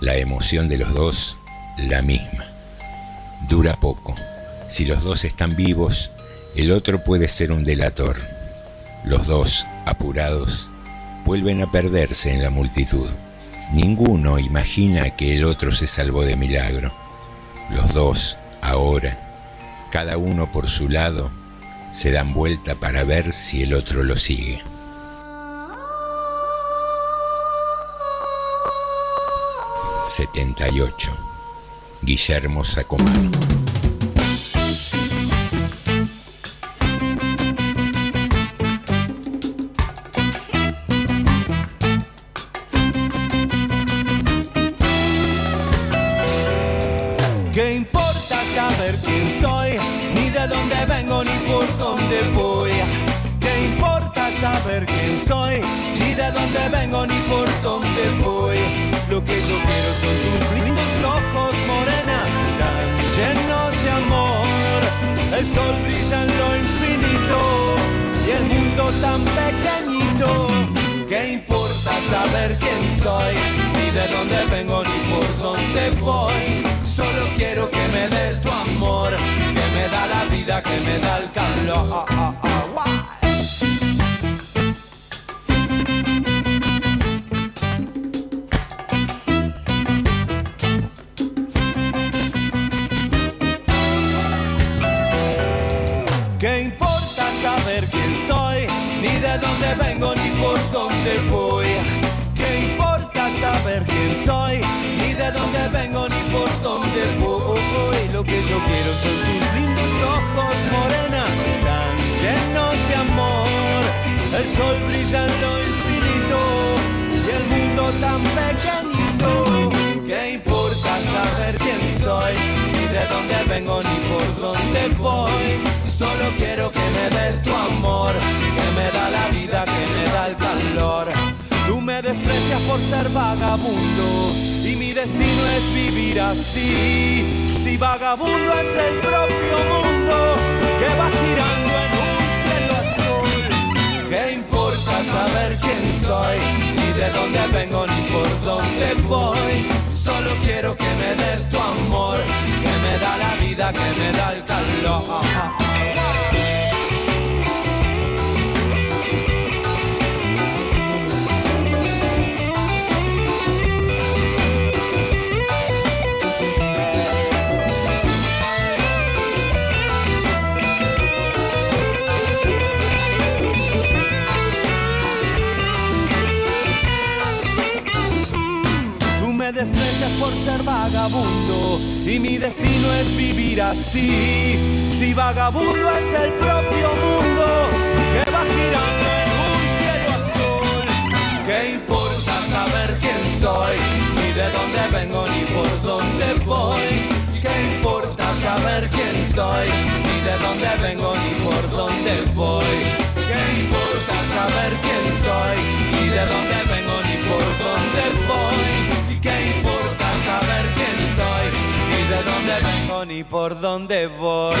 La emoción de los dos, la misma. Dura poco. Si los dos están vivos, el otro puede ser un delator. Los dos, apurados, vuelven a perderse en la multitud. Ninguno imagina que el otro se salvó de milagro. Los dos, ahora, cada uno por su lado, se dan vuelta para ver si el otro lo sigue. ...78... Guillermo Sacomano. ¿Qué importa saber quién soy? Ni de dónde vengo ni por dónde voy. ¿Qué importa saber quién soy? Ni de dónde vengo ni por tus lindos ojos, morena, llenos de amor. El sol brilla en lo infinito y el mundo tan pequeñito. ¿Qué importa saber quién soy? Ni de dónde vengo ni por dónde voy. Solo quiero que me des tu amor, que me da la vida, que me da el calor. Quién soy? Ni de dónde vengo ni por dónde voy. ¿Qué importa saber quién soy? Ni de dónde vengo ni por dónde voy. Lo que yo quiero son tus lindos ojos, morena, tan llenos de amor. El sol brilla en lo infinito y el mundo tan pequeñito. ¿Qué importa saber quién soy? Ni de dónde vengo ni por dónde voy. Solo quiero que me des tu amor, que me da la vida, que me da el calor. Tú me desprecias por ser vagabundo y mi destino es vivir así. Si vagabundo es el propio mundo que va girando en un cielo azul. ¿Qué importa saber quién soy? Ni de dónde vengo ni por dónde voy. Solo quiero que me des tu amor, que me da la vida, que me da el calor. Ser vagabundo y mi destino es vivir así. Si vagabundo es el propio mundo que va girando en un cielo azul. ¿Qué importa saber quién soy? Ni de dónde vengo ni por dónde voy. ¿Qué importa saber quién soy? Ni de dónde vengo ni por dónde voy. ¿Qué importa saber quién soy? Ni de dónde vengo ni por dónde de dónde vengo ni por dónde voy.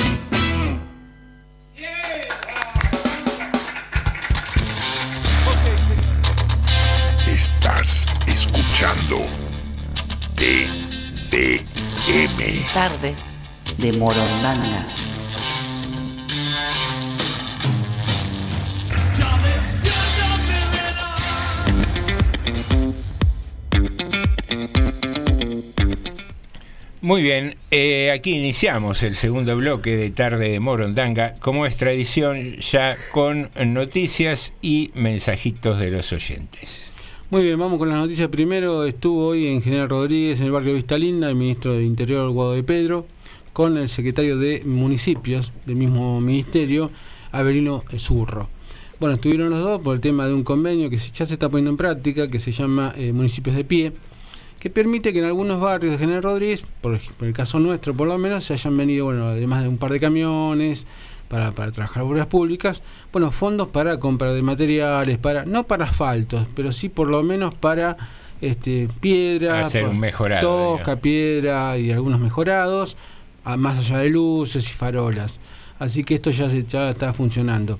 Estás escuchando TDM. Tarde de Morondanga. Muy bien, eh, aquí iniciamos el segundo bloque de Tarde de Morondanga, como es tradición, ya con noticias y mensajitos de los oyentes. Muy bien, vamos con las noticias. Primero estuvo hoy en General Rodríguez, en el barrio Vista Linda, el ministro de Interior, Guado de Pedro, con el secretario de Municipios del mismo ministerio, Avelino Zurro. Bueno, estuvieron los dos por el tema de un convenio que ya se está poniendo en práctica, que se llama eh, Municipios de Pie, que permite que en algunos barrios de General Rodríguez, por ejemplo, en el caso nuestro por lo menos, se hayan venido, bueno, además de un par de camiones, para, para trabajar obras públicas, bueno, fondos para compra de materiales, para no para asfaltos, pero sí por lo menos para este piedra, Hacer un mejorado, tosca, piedra y algunos mejorados, a- más allá de luces y farolas. Así que esto ya, se, ya está funcionando.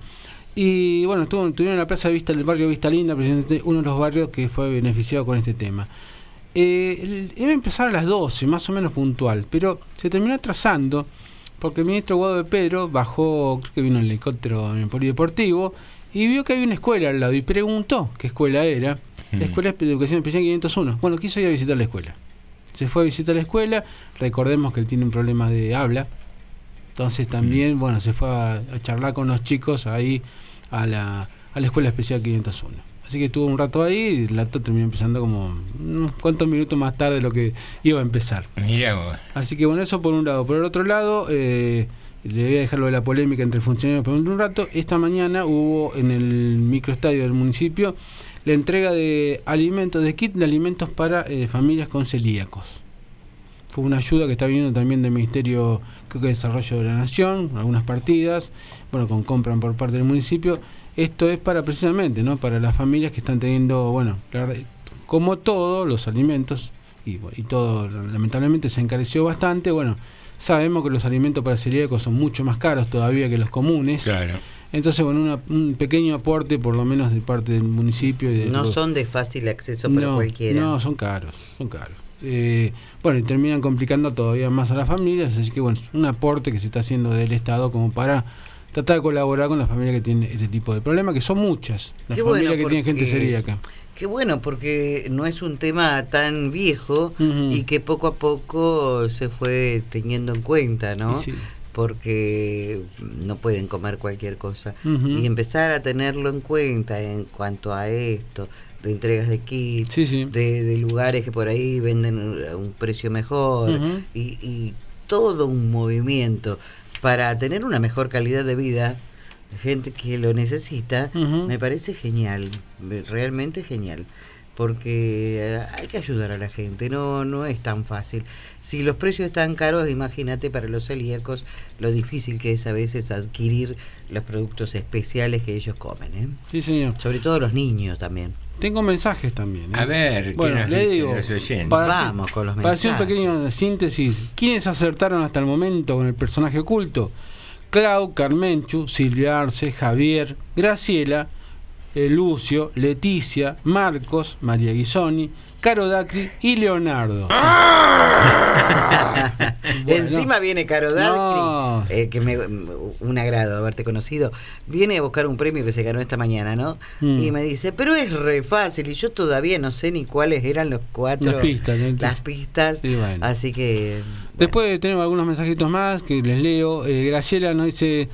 Y bueno, estuvo, estuvieron en la Plaza de Vista del barrio Vista Linda, precisamente uno de los barrios que fue beneficiado con este tema. Eh, iba a empezar a las 12, más o menos puntual, pero se terminó atrasando porque el ministro Guado de Pedro bajó, creo que vino en el helicóptero en el polideportivo, y vio que había una escuela al lado y preguntó qué escuela era. La Escuela de Educación Especial 501. Bueno, quiso ir a visitar la escuela. Se fue a visitar la escuela, recordemos que él tiene un problema de habla, entonces también, bueno, se fue a, a charlar con los chicos ahí a la, a la Escuela Especial 501. Así que estuvo un rato ahí y el acto terminó empezando como unos cuantos minutos más tarde de lo que iba a empezar. Mira vos. Así que bueno, eso por un lado. Por el otro lado, eh, le voy a dejar lo de la polémica entre funcionarios por un rato. Esta mañana hubo en el microestadio del municipio la entrega de alimentos, de kit de alimentos para eh, familias con celíacos. Fue una ayuda que está viniendo también del Ministerio creo que de Desarrollo de la Nación, algunas partidas, bueno, con compran por parte del municipio. Esto es para precisamente, ¿no? Para las familias que están teniendo, bueno, como todo, los alimentos y, y todo lamentablemente se encareció bastante. Bueno, sabemos que los alimentos para celíacos son mucho más caros todavía que los comunes. Claro. Entonces, bueno, una- un pequeño aporte, por lo menos de parte del municipio. Y de No son de fácil acceso para no, cualquiera. No, son caros, son caros. Eh, bueno, y terminan complicando todavía más a las familias, así que bueno, es un aporte que se está haciendo del Estado como para tratar de colaborar con las familias que tienen este tipo de problemas, que son muchas, las Qué familias bueno, que tienen gente celíaca. Qué bueno, porque no es un tema tan viejo y que poco a poco se fue teniendo en cuenta, ¿no? Sí. Porque no pueden comer cualquier cosa. Y empezar a tenerlo en cuenta en cuanto a esto, de entregas de kits, De, de lugares que por ahí venden a un precio mejor y, y todo un movimiento para tener una mejor calidad de vida gente que lo necesita, me parece genial, me- realmente genial, porque eh, hay que ayudar a la gente, no no es tan fácil. Si los precios están caros, imagínate para los celíacos lo difícil que es a veces adquirir los productos especiales que ellos comen, ¿eh? Sí, señor. Sobre todo los niños también. Tengo mensajes también. ¿eh? A ver, ¿qué bueno, le digo, para Vamos hacer- con los Para hacer un mensajes. pequeño síntesis, ¿quiénes acertaron hasta el momento con el personaje oculto? Clau, Carmenchu, Silvia Arce, Javier, Graciela, eh, Lucio, Leticia, Marcos, María Guisoni, Caro Dacri y Leonardo. Bueno. Encima viene Caro Dacri, No. eh, que me, un agrado haberte conocido. Viene a buscar un premio que se ganó esta mañana, ¿no? Mm. Y me dice, pero es re fácil y yo todavía no sé ni cuáles eran los cuatro. Las pistas, ¿no? Las pistas. Sí, bueno. Así que Después tenemos algunos mensajitos más que les leo. Eh, Graciela nos dice,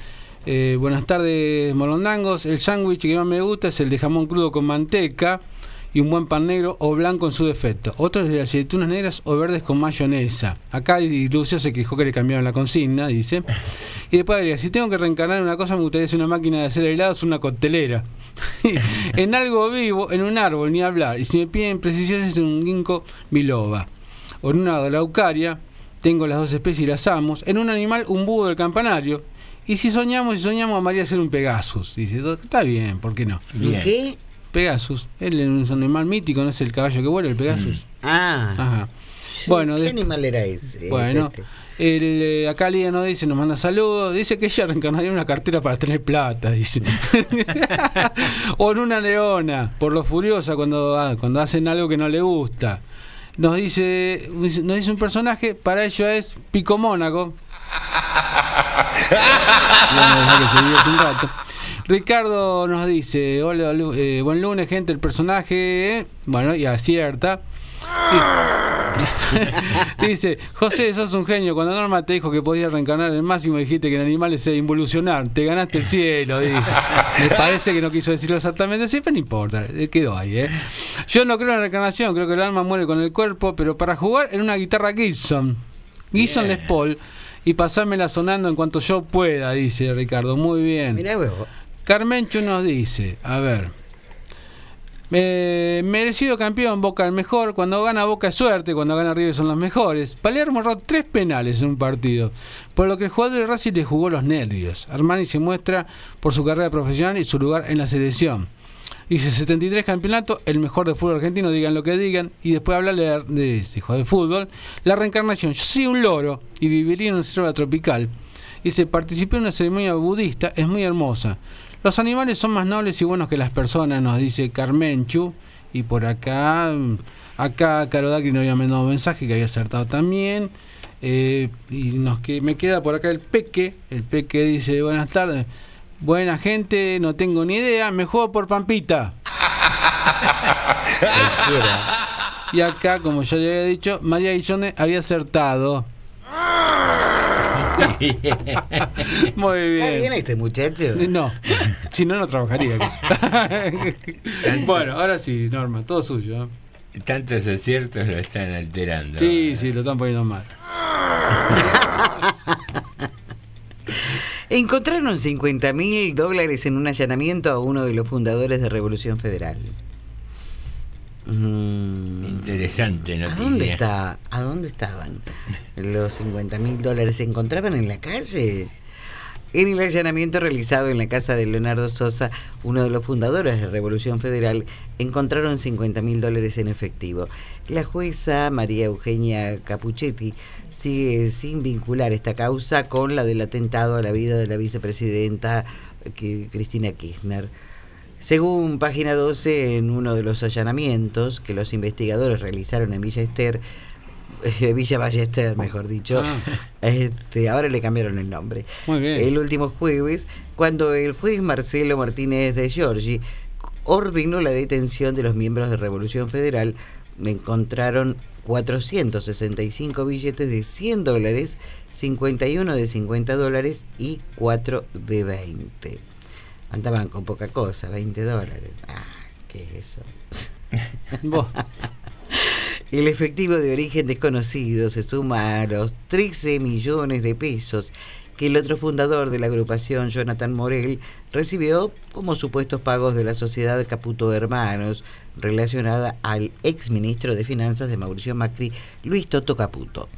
eh, buenas tardes Morondangos, el sándwich que más me gusta es el de jamón crudo con manteca y un buen pan negro o blanco en su defecto. Otro es de las aceitunas negras o verdes con mayonesa. Acá Lucio se quejó que le cambiaron la consigna, dice. Y después diría, si tengo que reencarnar en una cosa me gustaría ser una máquina de hacer helados, una coctelera. en algo vivo, en un árbol, ni hablar. Y si me piden precisiones, en un ginkgo biloba. O en una glaucaria, tengo las dos especies y las amo. En un animal, un búho del campanario. Y si soñamos, si soñamos, amaría ser un Pegasus. Dice, está bien, ¿por qué no? Bien. ¿Qué? Pegasus. Él es un animal mítico, no es el caballo que vuela, el Pegasus. Ah. Ajá. Bueno, ¿Qué de- animal era ese? bueno, Ese? el, eh, acá Lidia nos dice, nos manda saludos, dice que ella reencarnaría en una cartera para tener plata, dice. o en una leona, por lo furiosa cuando, ah, cuando hacen algo que no le gusta. Nos dice, nos dice un personaje, para ello es Pico Mónaco. Vamos a dejar que se divierta un rato. Ricardo nos dice, hola, eh, buen lunes, gente, el personaje, eh, bueno, y acierta. Y- dice, José, sos un genio. Cuando Norma te dijo que podías reencarnar en el máximo, dijiste que en animales es involucionar. Te ganaste el cielo, dice. Me parece que no quiso decirlo exactamente así, pero no importa, eh, quedó ahí, ¿eh? Yo no creo en la reencarnación, creo que el alma muere con el cuerpo, pero para jugar en una guitarra Gibson. Gibson Les Paul. Y pasármela sonando en cuanto yo pueda, dice Ricardo. Muy bien. Mirá. Carmencho nos dice, a ver. eh, merecido campeón, Boca el mejor. Cuando gana Boca es suerte, cuando gana River son los mejores. Palermo erró tres penales en un partido, por lo que el jugador de Racing le jugó los nervios. Armani se muestra por su carrera profesional y su lugar en la selección. Dice 73 campeonatos, el mejor de fútbol argentino, digan lo que digan, y después hablarle de, de, de, de fútbol. La reencarnación, yo soy un loro y viviría en una selva tropical. Dice, participé en una ceremonia budista, es muy hermosa. Los animales son más nobles y buenos que las personas, nos dice Carmenchu. Y por acá, acá Karodaki nos había mandado mensaje que había acertado también. Eh, y nos que me queda por acá el Peque. El Peque dice, buenas tardes. Buena gente, no tengo ni idea, me juego por Pampita. y acá, como ya le había dicho, María Guillone había acertado. Muy bien. ¿Está bien este muchacho? No, si no, no trabajaría aquí. bueno, ahora sí, Norma, todo suyo. ¿eh? Tantos aciertos lo están alterando. Sí, sí, lo están poniendo mal. Encontraron 50 mil dólares en un allanamiento a uno de los fundadores de Revolución Federal. Mm, Interesante ¿A noticia. dónde está? ¿A dónde estaban los 50 mil dólares? ¿Se encontraban en la calle? En el allanamiento realizado en la casa de Leonardo Sosa, uno de los fundadores de Revolución Federal, encontraron 50 mil dólares en efectivo. La jueza María Eugenia Capuchetti sigue sin vincular esta causa con la del atentado a la vida de la vicepresidenta que- Cristina Kirchner. Según página 12, en uno de los allanamientos que los investigadores realizaron en Villa Ester, eh, Villa Ballester, mejor dicho, Ah. este, ahora le cambiaron el nombre. Muy bien. El último jueves, cuando el juez Marcelo Martínez de Giorgi ordenó la detención de los miembros de Revolución Federal, encontraron 465 billetes de 100 dólares, 51 de 50 dólares y 4 de 20. Andaban con poca cosa, 20 dólares. Ah, ¿qué es eso? El efectivo de origen desconocido se suma a los 13 millones de pesos que el otro fundador de la agrupación, Jonathan Morel, recibió como supuestos pagos de la sociedad Caputo Hermanos, relacionada al exministro de Finanzas de Mauricio Macri, Luis Toto Caputo.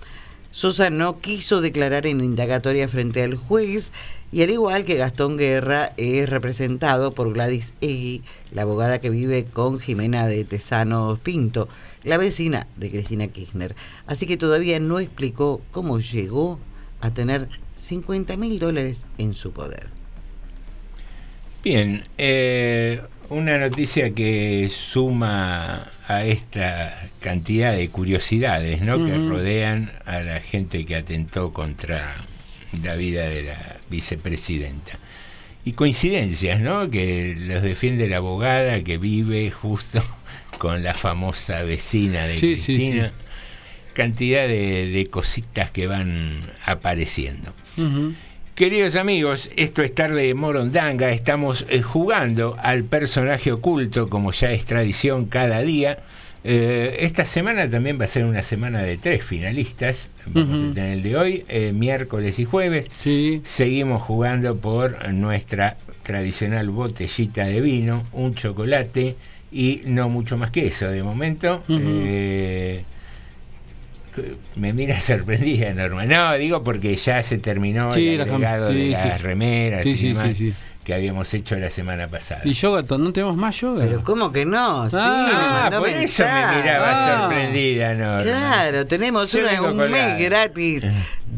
Sosa no quiso declarar en indagatoria frente al juez y al igual que Gastón Guerra es representado por Gladys Egui, la abogada que vive con Jimena de Tesano Pinto, la vecina de Cristina Kirchner. Así que todavía no explicó cómo llegó a tener 50 mil dólares en su poder. Bien, eh, una noticia que suma a esta cantidad de curiosidades ¿no? que rodean a la gente que atentó contra la vida de la vicepresidenta. Y coincidencias, ¿no? Que los defiende la abogada que vive justo con la famosa vecina de Sí, sí, Cristina. Cantidad de, de cositas que van apareciendo. Ujú. Queridos amigos, esto es tarde de Morondanga, estamos eh, jugando al personaje oculto como ya es tradición cada día. Eh, esta semana también va a ser una semana de tres finalistas, vamos Ujú. a tener el de hoy, eh, miércoles y jueves. Seguimos jugando por nuestra tradicional botellita de vino, un chocolate y no mucho más que eso de momento. Eh, me mira sorprendida, Norma. No, digo porque ya se terminó Sí, el agregado sí, de sí. las remeras Sí, y sí, demás sí, sí. que habíamos hecho la semana pasada. ¿Y yoga? ¿No tenemos más yoga? Pero ¿cómo que no? Sí, Ah, me por eso me miraba Ah. sorprendida, Norma. Claro, tenemos una- un mes la- gratis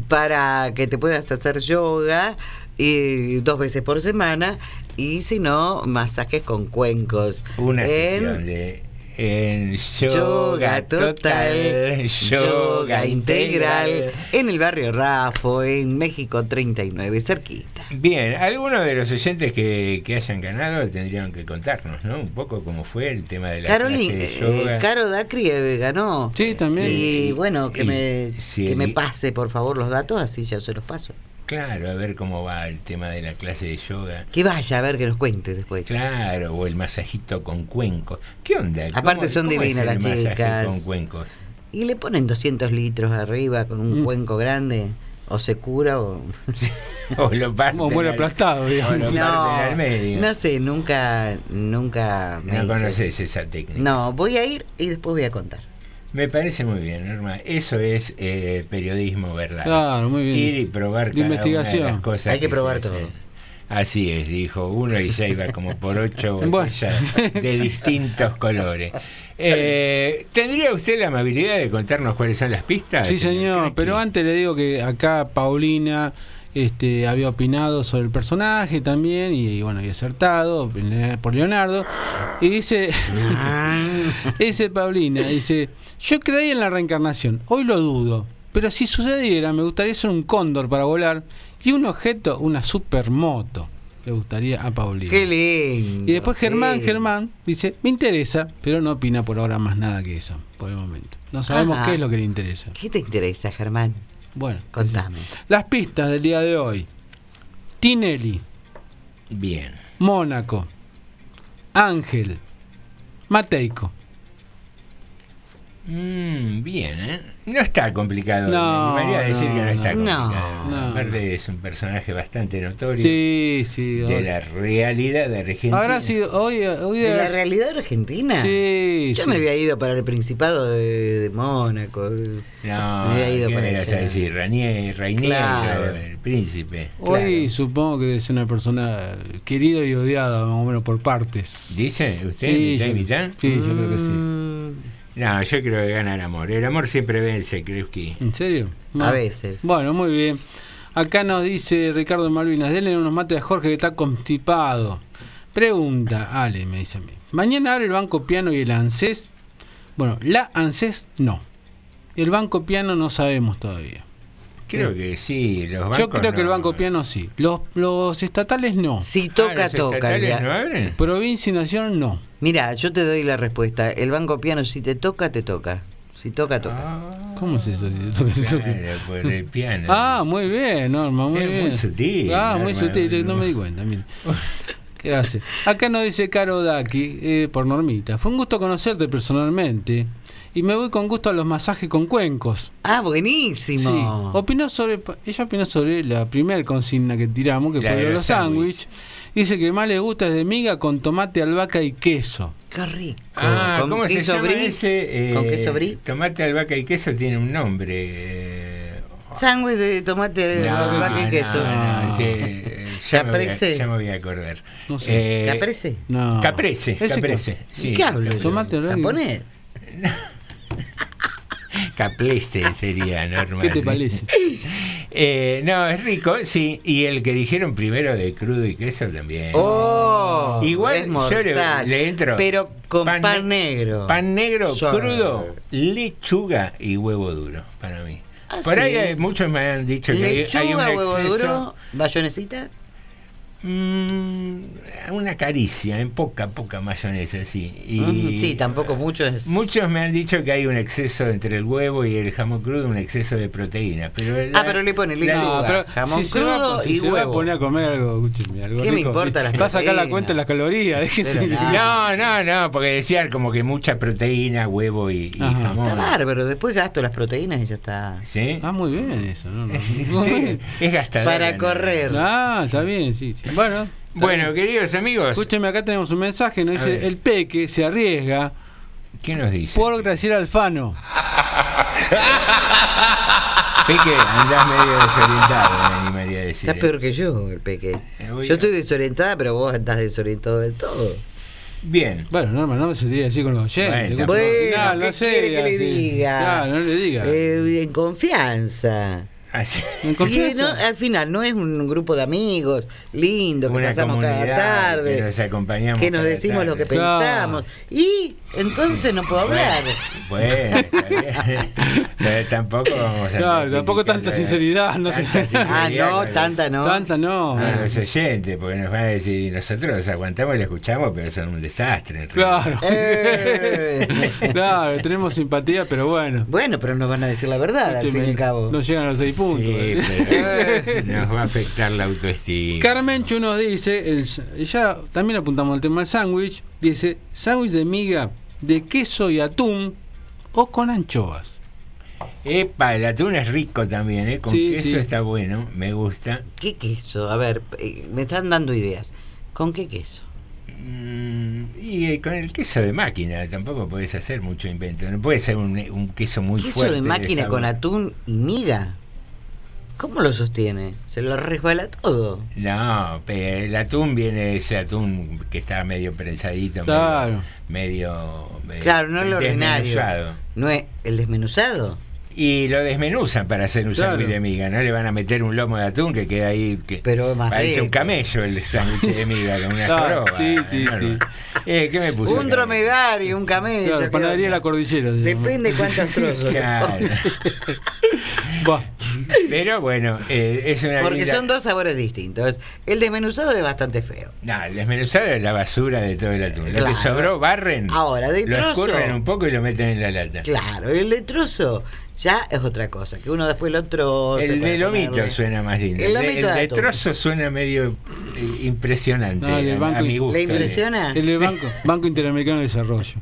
para que te puedas hacer yoga y dos veces por semana y si no, masajes con cuencos. Una en sesión de en yoga, yoga total, total, yoga integral en el barrio Rafo, en México 39, cerquita. Bien, algunos de los oyentes que, que hayan ganado tendrían que contarnos, ¿no? Un poco cómo fue el tema de la Carolina, clase de yoga. eh, Caro Dacri eh, ganó. Sí, también. Y bueno, que Y- me, sí, que me pase por favor los datos, así ya se los paso. Claro, a ver cómo va el tema de la clase de yoga. Que vaya a ver que nos cuente después. Claro, o el masajito con cuencos. ¿Qué onda? Aparte ¿Cómo- son divinas las masaje chicas. con cuencos? Y le ponen 200 litros arriba con un Mm. cuenco grande. O se cura o... O lo parten. O muere aplastado, o digamos. lo parten al medio. no sé, nunca, nunca me No hice. conoces esa técnica. No, voy a ir y después voy a contar. Me parece muy bien, Norma. Eso es eh, periodismo, ¿verdad? Claro, muy bien. Ir y probar cada investigación. una de las cosas Hay que probar todo. Así es, dijo uno y ya iba como por ocho Bueno. botellas de distintos colores. Eh, ¿Tendría usted la amabilidad de contarnos cuáles son las pistas? Sí, señor, pero antes le digo que acá Paulina este, había opinado sobre el personaje también y, bueno, había acertado por Leonardo. Y dice, dice Paulina, dice, yo creí en la reencarnación, hoy lo dudo, pero si sucediera me gustaría ser un cóndor para volar y un objeto, una supermoto. Le gustaría a Paulina. Qué lindo. Y después Germán, sí. Germán dice, me interesa, pero no opina por ahora más nada que eso, por el momento. No sabemos Ajá. qué es lo que le interesa. ¿Qué te interesa, Germán? Bueno, Contame. las pistas del día de hoy. Tinelli, Bien. Mónaco, Ángel, Mateico. Mm, bien, ¿eh? No está complicado. No, me animaría a decir no, que no está complicado. No. Aparte es un personaje bastante notorio Sí, sí. de hoy- la realidad de Argentina. Habrá sido hoy, hoy ¿De la es- realidad argentina? Sí, Yo sí. me había ido para el Principado de, de Mónaco. No, me había ido ¿qué para allá. decir? Ranier, Rainier, Claro. el príncipe. Hoy supongo que ser una persona querida y odiada, más o menos por partes. ¿Dice usted? Sí, mitad yo- mitad? sí, yo creo que sí. No, yo creo que gana el amor. El amor siempre vence, creo que. ¿En serio? A veces. Bueno, muy bien. Acá nos dice Ricardo Malvinas, denle unos mates a Jorge que está constipado. Pregunta, Ale, me dice a mí. Mañana abre el Banco Piano y el ANSES. Bueno, la ANSES no. El Banco Piano no sabemos todavía. Creo que sí. Los bancos Yo creo que el. Banco Piano sí. Los, los estatales no. Si Ah, toca, ¿los toca. estatales ya. no abren? Provincia y Nación no. Mira, yo te doy la respuesta. El banco piano, si te toca, te toca. Si toca, toca. ¿Cómo es eso? Si toca. Claro, por el piano. Ah, muy bien, Norma, muy Es muy sutil, Ah, muy Norma. sutil, no me di cuenta, mire. ¿Qué hace? Acá nos dice Caro Daki, eh, por Normita. Fue un gusto conocerte personalmente. Y me voy con gusto a los masajes con cuencos. Ah, buenísimo. Sí. Opinó sobre, ella opinó sobre la primer consigna que tiramos, que La fue de los sándwiches. Dice que más le gusta es de miga con tomate, albahaca y queso. Qué rico. Ah, ¿Con ¿cómo se queso llama ese? Eh, ¿Con queso brie? Tomate, albahaca y queso tiene un nombre. eh, Sándwich de tomate, no, albahaca y no, queso. no, que, eh, ya, me voy a, ¿Caprese? ya me voy a acordar. No sé. Eh, ¿Caprese? No. Caprese, Ese caprese. sí, ¿Qué hablo? Tomate, albahaca ¿Japonés? Capleste sería normal. ¿Qué te parece? Eh, no, es rico, sí. Y el que dijeron primero de crudo y queso también. Oh, Igual es yo le, le entro. Pero con pan, ne- negro. Pan negro, crudo, lechuga y huevo duro para mí. Ah, Por ahí hay- muchos me han dicho que hay- Lechuga, hay un huevo exceso. duro, bayonecita. Mm, una caricia, en poca, poca mayonesa, sí. Y Sí, tampoco mucho es. Muchos me han dicho que hay un exceso entre el huevo y el jamón crudo, un exceso de proteína. Pero Ah, pero le pone la- lechuga, pero jamón si se va- crudo si y se va a huevo. poner a comer algo, escúcheme, algo ¿Qué me importa las Va a sacar la cuenta de las calorías. No, no, no, porque decían como que mucha proteína, huevo y, y jamón. Está bárbaro, después gasto las proteínas y ya está. ¿Sí? Ah, muy bien eso, ¿no? no. es gastadora. Para ¿no? correr. Ah, está bien, sí. sí. Bueno, Bueno, queridos amigos, escúcheme, acá tenemos un mensaje, nos dice, ver. el peque se arriesga ¿qué nos dice? por Graciela Alfano. Peque, andás medio desorientado, me animaría a decir. Estás peor que yo, el peque. Eh, Yo estoy desorientada, pero vos estás desorientado del todo. Bien. Bueno, Norma, no se diría así con los oyentes. Bueno, Bueno, no, ¿qué sé, quiere que le así. diga? No le diga. Eh, en confianza. Así. ¿En Sí, confianza? no, al final no es un grupo de amigos lindos que Una pasamos cada tarde, que nos acompañamos que nos decimos lo que pensamos. Y entonces no puedo hablar. Bueno, está bien. Pero tampoco vamos a. Claro, tampoco tanta sinceridad, no sé. tanta sinceridad Ah, no, tanta no. Tanta no. A los oyentes, porque nos van a decir, nosotros aguantamos y lo escuchamos, pero son un desastre. en. Claro. Eh. claro, tenemos simpatía, pero bueno. Bueno, pero nos van a decir la verdad al fin y al cabo. No llegan a los seis puntos. Sí, pero nos va a afectar la autoestima. Carmenchu nos dice, el, ya también apuntamos al tema del sándwich, dice, sándwich de miga de queso y atún o con anchoas. Epa, el atún es rico también, ¿eh? Con Sí, queso sí. está bueno, me gusta. ¿Qué queso? A ver, eh, me están dando ideas. ¿Con qué queso? Mm, y eh, con el queso de máquina tampoco puedes hacer mucho invento. No puede ser un, un queso muy ¿Queso fuerte. de máquina con atún y miga? ¿Cómo lo sostiene? Se lo resbala todo. No, el atún viene ese atún que está medio prensadito, Claro. medio, medio, Claro, no lo ordinario. ¿No es el desmenuzado? y lo desmenuzan para hacer un Claro. sándwich de miga. No le van a meter un lomo de atún que queda ahí. Que Pero más parece rico. un camello el sándwich de miga con una Claro, joroba. sí, sí, No, no. sí. Eh, ¿Qué me puso? Un dromedario, un camello. Claro, ¿qué panadería de la cordillera. Depende cuántos trozos. Claro. Pero bueno, eh, es una Porque linda- son dos sabores distintos. El desmenuzado es bastante feo. No, el desmenuzado es la basura de todo el atún. Lo que sobró, barren. Ahora, de lo trozo. escurren un poco y lo meten en la lata. Claro, el de trozo ya es otra cosa, que uno después lo troce. El de lomito ponerle. suena más lindo. El El de, el de trozo suena medio eh, impresionante. No, el banco a mi gusto. ¿Le impresiona? El del Banco, Banco Interamericano de Desarrollo.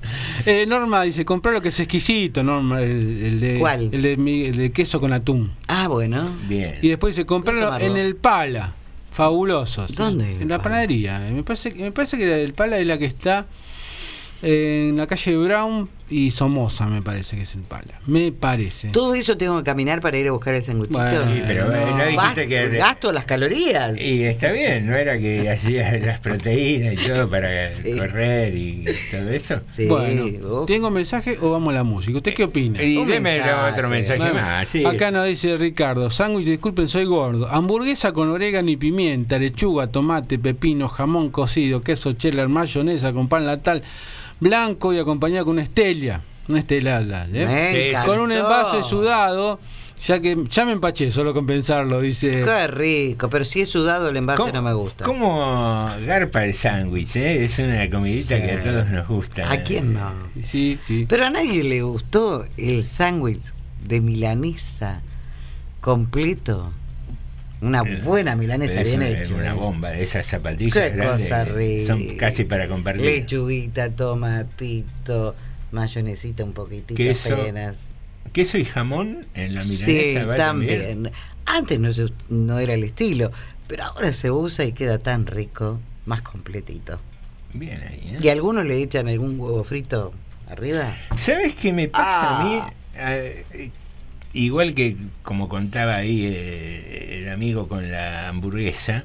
Eh, Norma dice, comprar lo que es exquisito, Norma, el, el de, ¿Cuál? El de, el de queso con atún. Ah, bueno. Bien. Y después dice, comprarlo tomarlo. en el Pala. Fabulosos. ¿Dónde? En la panadería. Me parece, me parece que el Pala es la que está en la calle Brown y Somoza, me parece que es el Pala. Me parece. Todo eso tengo que caminar para ir a buscar el sanguchito. Bueno, Sí, pero no, No. dijiste que. Gasto las calorías. Y está bien, ¿no era que hacías las proteínas y todo para Sí. correr y todo eso? Sí, Bueno. ¿tengo mensaje o vamos a la música? ¿Usted qué opina? Y Un deme mensaje. otro mensaje Bueno, más. Sí. Acá nos dice Ricardo, sándwich, disculpen, soy gordo. Hamburguesa con orégano y pimienta, lechuga, tomate, pepino, jamón cocido, queso cheddar, mayonesa con pan latal blanco y acompañado con una estella. Una estela, la- ¿eh? Con un envase sudado, ya que ya me empaché solo con pensarlo, dice. Qué rico, pero si es sudado el envase no me gusta. ¿Cómo garpa el sándwich? eh? Es una comidita Sí. que a todos nos gusta. ¿A quién no? Sí, sí. Pero a nadie le gustó el sándwich de milanesa completo. Una buena milanesa Es bien hecha. una bomba de esas zapatillas Qué grandes. cosa rica. Son casi para compartir. Lechuguita, tomatito, mayonesita un poquitito Queso. apenas. ¿Queso y jamón en la milanesa? Sí, va también. Antes no, era el estilo, pero ahora se usa y queda tan rico, más completito. Bien ahí, ¿eh? ¿Y algunos le echan algún huevo frito arriba? ¿Sabes qué me pasa a mí? Ah. Eh, igual que como contaba ahí eh, el amigo con la hamburguesa,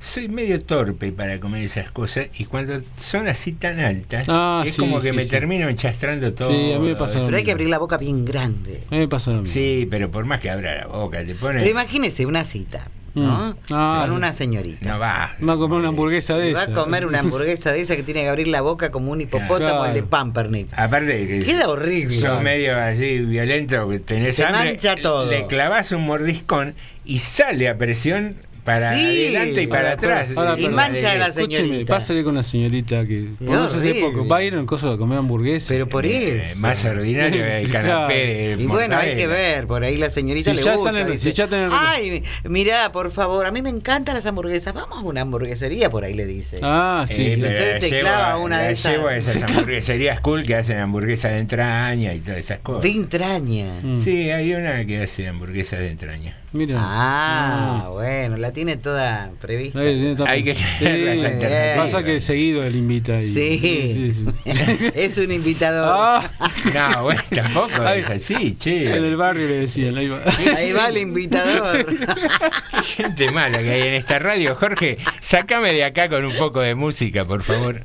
soy medio torpe para comer esas cosas y cuando son así tan altas, Ah, es sí, como que sí, me sí. termino enchastrando todo. Sí, a mí me pasa Pero hay que abrir la boca bien grande. A mí me pasa lo mismo. Sí, pero por más que abra la boca, te pone... Pero imagínese una cita, ¿no? Mm. Ah, Con una señorita. No va. Va a comer una hamburguesa de Y va esa. a comer una hamburguesa de esa que tiene que abrir la boca como un hipopótamo, Claro. el de Pampernick. Aparte que Queda horrible. sos medio así violento, tenés Se hambre, mancha todo. le clavas un mordiscón y sale a presión para Sí. adelante y para atrás. ahora, Y mancha de la Escúcheme, señorita. pásale con una señorita que conoce hace poco. Va a ir a un coso a comer hamburguesa. Pero por Eh, eso. más ordinario el Claro. canapé de Y bueno, hay que ver, por ahí la señorita Si le ya gusta. están en- dice, si ya están en- Ay, mirá, por favor, a mí me encantan las hamburguesas. Vamos a una hamburguesería, por ahí le dice. Ah, sí. Eh, usted la se llevo clava a- una la de esas. llevo a esas hamburgueserías cool que hacen hamburguesas de entraña y todas esas cosas. De entraña. Mm. Sí, hay una que hace hamburguesas de entraña. Mira. Ah, bueno, la tiene toda prevista. Ahí Hay que Sí. Pasa que seguido él invita. Y, Sí. sí, sí. es un invitador. Ah, No, bueno, tampoco Ay. es así, en che. el barrio le decían. Ahí va. Ahí va el invitador. Qué gente mala que hay en esta radio. Jorge, sácame de acá con un poco de música, por favor.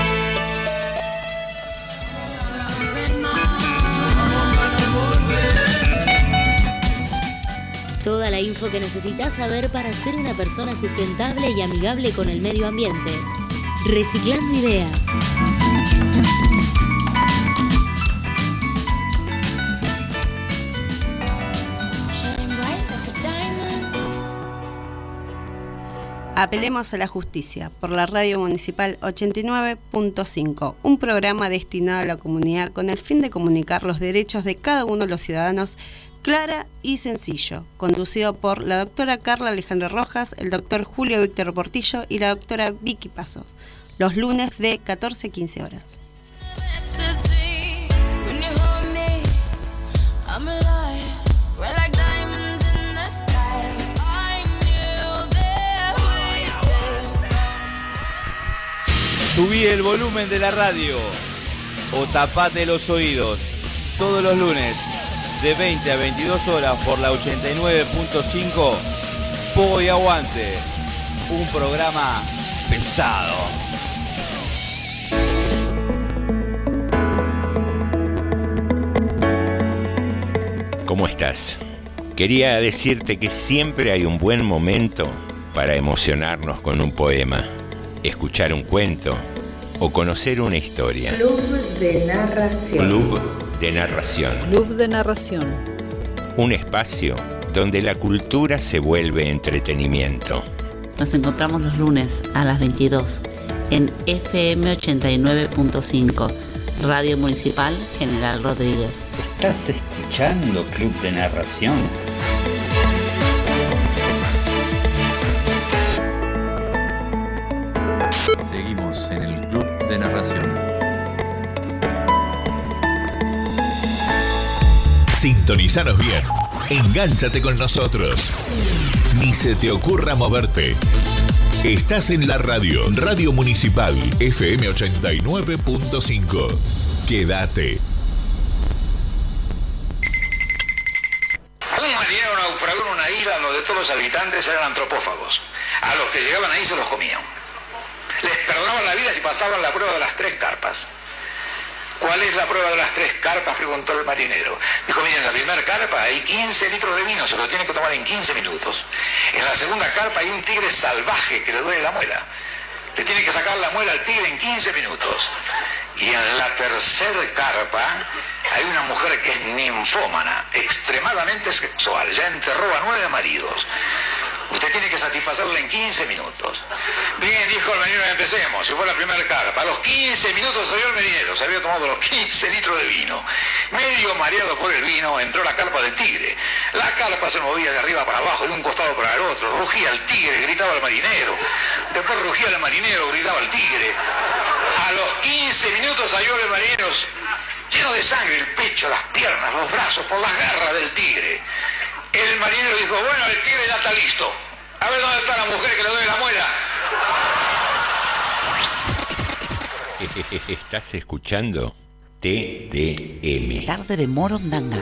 Info que necesitas saber para ser una persona sustentable y amigable con el medio ambiente. Reciclando ideas. Apelemos a la justicia por la Radio Municipal 89.5, un programa destinado a la comunidad con el fin de comunicar los derechos de cada uno de los ciudadanos clara y sencillo, conducido por la doctora Carla Alejandra Rojas, el doctor Julio Víctor Portillo y la doctora Vicky Pasos, los lunes de 14 a 15 horas. Subí el volumen de la radio o tapate los oídos todos los lunes de 20 a 22 horas por la 89.5 Pogo y Aguante. Un programa pesado. ¿Cómo estás? Quería decirte que siempre hay un buen momento para emocionarnos con un poema escuchar un cuento o conocer una historia. Club de narración. Club de narración. Club de narración. Un espacio donde la cultura se vuelve entretenimiento. Nos encontramos los lunes a las 22 en FM 89.5, Radio Municipal General Rodríguez. ¿Estás escuchando Club de Narración? Sintonizanos bien. Engánchate con nosotros. Ni se te ocurra moverte. Estás en la radio, Radio Municipal, FM 89.5. Quédate. Un marinero naufragó en una isla donde todos los habitantes eran antropófagos. A los que llegaban ahí se los comían. Les perdonaban la vida si pasaban la prueba de las tres carpas. ¿Cuál es la prueba de las tres carpas? Preguntó el marinero. Dijo, miren, en la primera carpa hay 15 litros de vino, se lo tienen que tomar en 15 minutos. En la segunda carpa hay un tigre salvaje que le duele la muela. Le tienen que sacar la muela al tigre en 15 minutos. Y en la tercera carpa hay una mujer que es ninfómana, extremadamente sexual. Ya enterró a nueve maridos. Usted tiene que satisfacerla en 15 minutos. Bien, dijo el marinero, empecemos. Se fue la primera carpa. A los 15 minutos salió el marinero. Se había tomado los 15 litros de vino. Medio mareado por el vino, entró la carpa del tigre. La carpa se movía de arriba para abajo, de un costado para el otro. Rugía el tigre, gritaba el marinero. Después rugía el marinero, gritaba el tigre. A los 15 minutos salió el marinero lleno de sangre, el pecho, las piernas, los brazos, por las garras del tigre. El marinero dijo, bueno, el tigre ya está listo. A ver dónde está la mujer que le doy la muela. Estás escuchando TDM. Tarde de Morondanga.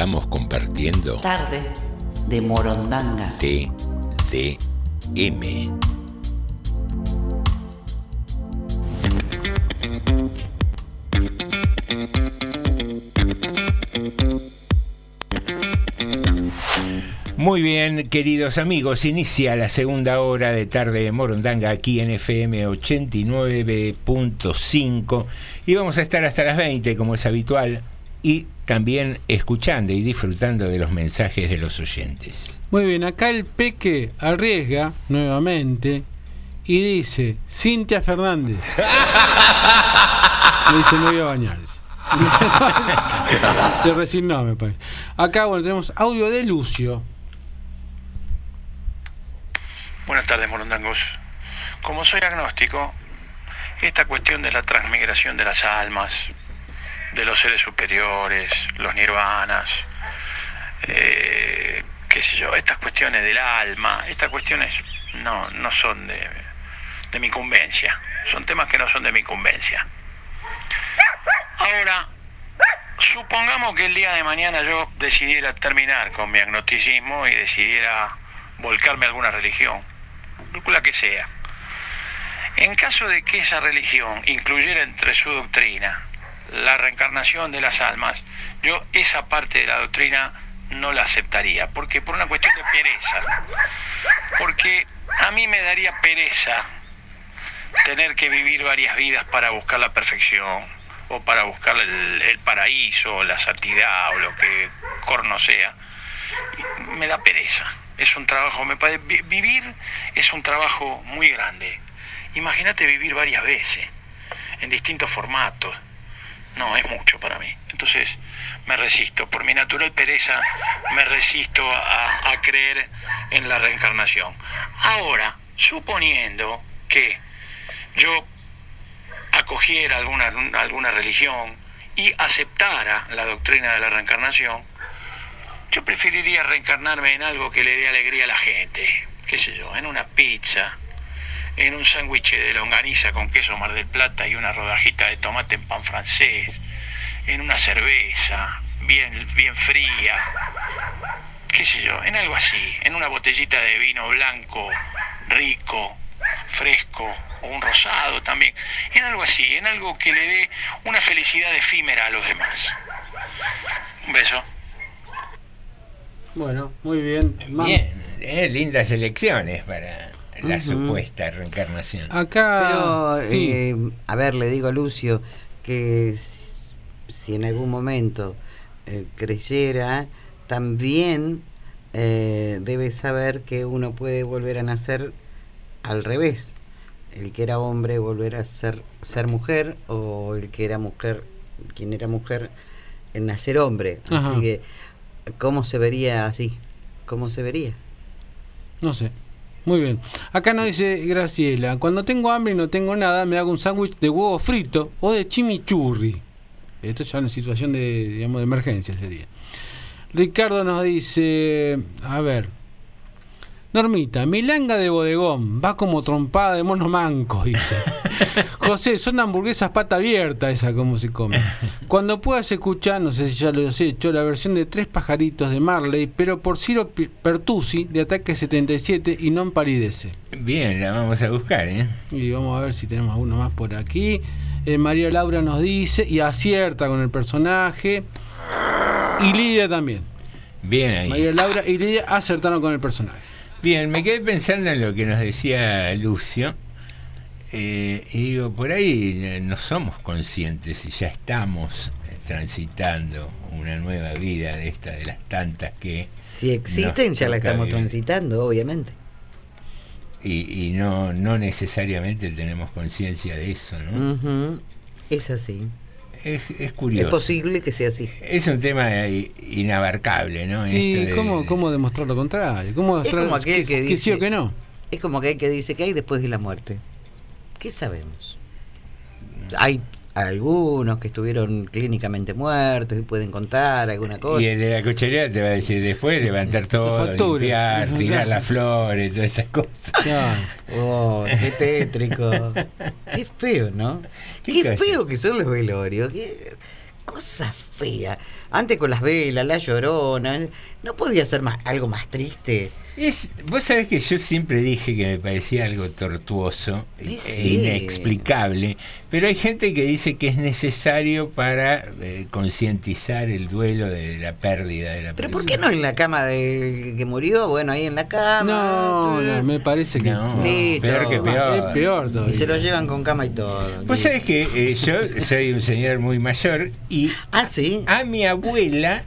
Estamos compartiendo Tarde de Morondanga. TDM. Muy bien, queridos amigos, inicia la segunda hora de tarde de Morondanga aquí en FM 89.5 y vamos a estar hasta las 20 como es habitual y también escuchando y disfrutando de los mensajes de los oyentes. Muy bien, acá el Peque arriesga nuevamente y dice, Cintia Fernández. Me dice, no voy a bañarse. Se resignó, me parece. Acá, bueno, tenemos audio de Lucio. Buenas tardes, morondangos. Como soy agnóstico, esta cuestión de la transmigración de las almas, de los seres superiores, los nirvanas, eh, qué sé yo, estas cuestiones del alma, estas cuestiones no, no son de, de mi incumbencia, son temas que no son de mi incumbencia. Ahora, supongamos que el día de mañana yo decidiera terminar con mi agnosticismo y decidiera volcarme a alguna religión, la que sea. En caso de que esa religión incluyera entre su doctrina la reencarnación de las almas, yo esa parte de la doctrina no la aceptaría, porque por una cuestión de pereza, porque a mí me daría pereza tener que vivir varias vidas para buscar la perfección, o para buscar el, el paraíso, o la santidad, o lo que corno sea. Me da pereza. Es un trabajo, me parece, vi- vivir es un trabajo muy grande. Imagínate vivir varias veces, en distintos formatos. No, es mucho para mí. Entonces me resisto. Por mi natural pereza me resisto a, creer en la reencarnación. Ahora, suponiendo que yo acogiera alguna, alguna religión y aceptara la doctrina de la reencarnación, yo preferiría reencarnarme en algo que le dé alegría a la gente, qué sé yo, en una pizza, en un sándwich de longaniza con queso Mar del Plata y una rodajita de tomate en pan francés, en una cerveza bien, bien fría, qué sé yo, en algo así, en una botellita de vino blanco, rico, fresco, o un rosado también, en algo así, en algo que le dé una felicidad efímera a los demás. Un beso. Bueno, muy bien. Bien, eh, lindas elecciones para la supuesta reencarnación. Acá. Pero, sí. eh, a ver, le digo a Lucio que si, si en algún momento eh, creyera, también eh, debe saber que uno puede volver a nacer al revés. El que era hombre volver a ser, ser mujer o el que era mujer, quien era mujer, en nacer hombre. Ajá. Así que, ¿cómo se vería así? ¿Cómo se vería? No sé. Muy bien. Acá nos dice Graciela, cuando tengo hambre y no tengo nada, me hago un sándwich de huevo frito o de chimichurri. Esto ya en situación de, digamos, de emergencia sería. Ricardo nos dice, a ver, Normita, milanga de bodegón, va como trompada de mono manco, dice. José, son hamburguesas pata abierta esa como se come. Cuando puedas escuchar, no sé si ya lo has hecho, la versión de Tres pajaritos de Marley, pero por Ciro Pertusi de Ataque 77 y no empalidece. Bien, la vamos a buscar, ¿eh? Y vamos a ver si tenemos alguno más por aquí. Eh, María Laura nos dice y acierta con el personaje. Y Lidia también. Bien ahí. María Laura y Lidia acertaron con el personaje. Bien, me quedé pensando en lo que nos decía Lucio. eh, y digo, por ahí eh, no somos conscientes y ya estamos eh, transitando una nueva vida de esta, de las tantas que. Si existen, ya la estamos vivir. transitando, obviamente. Y, y no, no necesariamente tenemos conciencia de eso, ¿no? Es así. Es, es curioso. Es posible que sea así. Es un tema inabarcable, ¿no? ¿Y Esto de- cómo, cómo demostrar lo contrario? ¿Cómo Es demostrar como aquel que, que, dice, sí o que no? Es como aquel que dice que hay después de la muerte. ¿Qué sabemos? Hay algunos que estuvieron clínicamente muertos y pueden contar alguna cosa. Y el de la cochería te va a decir después levantar todo, limpiar, tirar las flores, todas esas cosas. Oh, qué tétrico. qué feo, ¿no? Qué, cosa? feo que son los velorios. Qué cosa fea. Antes con las velas, la llorona. ¿No podía ser más, algo más triste? Es, vos sabés que yo siempre dije que me parecía algo tortuoso e inexplicable, pero hay gente que dice que es necesario para eh, concientizar el duelo de la pérdida de la ¿Pero persona. por qué no en la cama del que murió? Bueno, ahí en la cama. No, no, me parece que No, Listo. peor que peor. Es peor todavía. Y se lo llevan con cama y todo. Vos sabés que eh, yo soy un señor muy mayor y ah, ¿sí? a mi abuela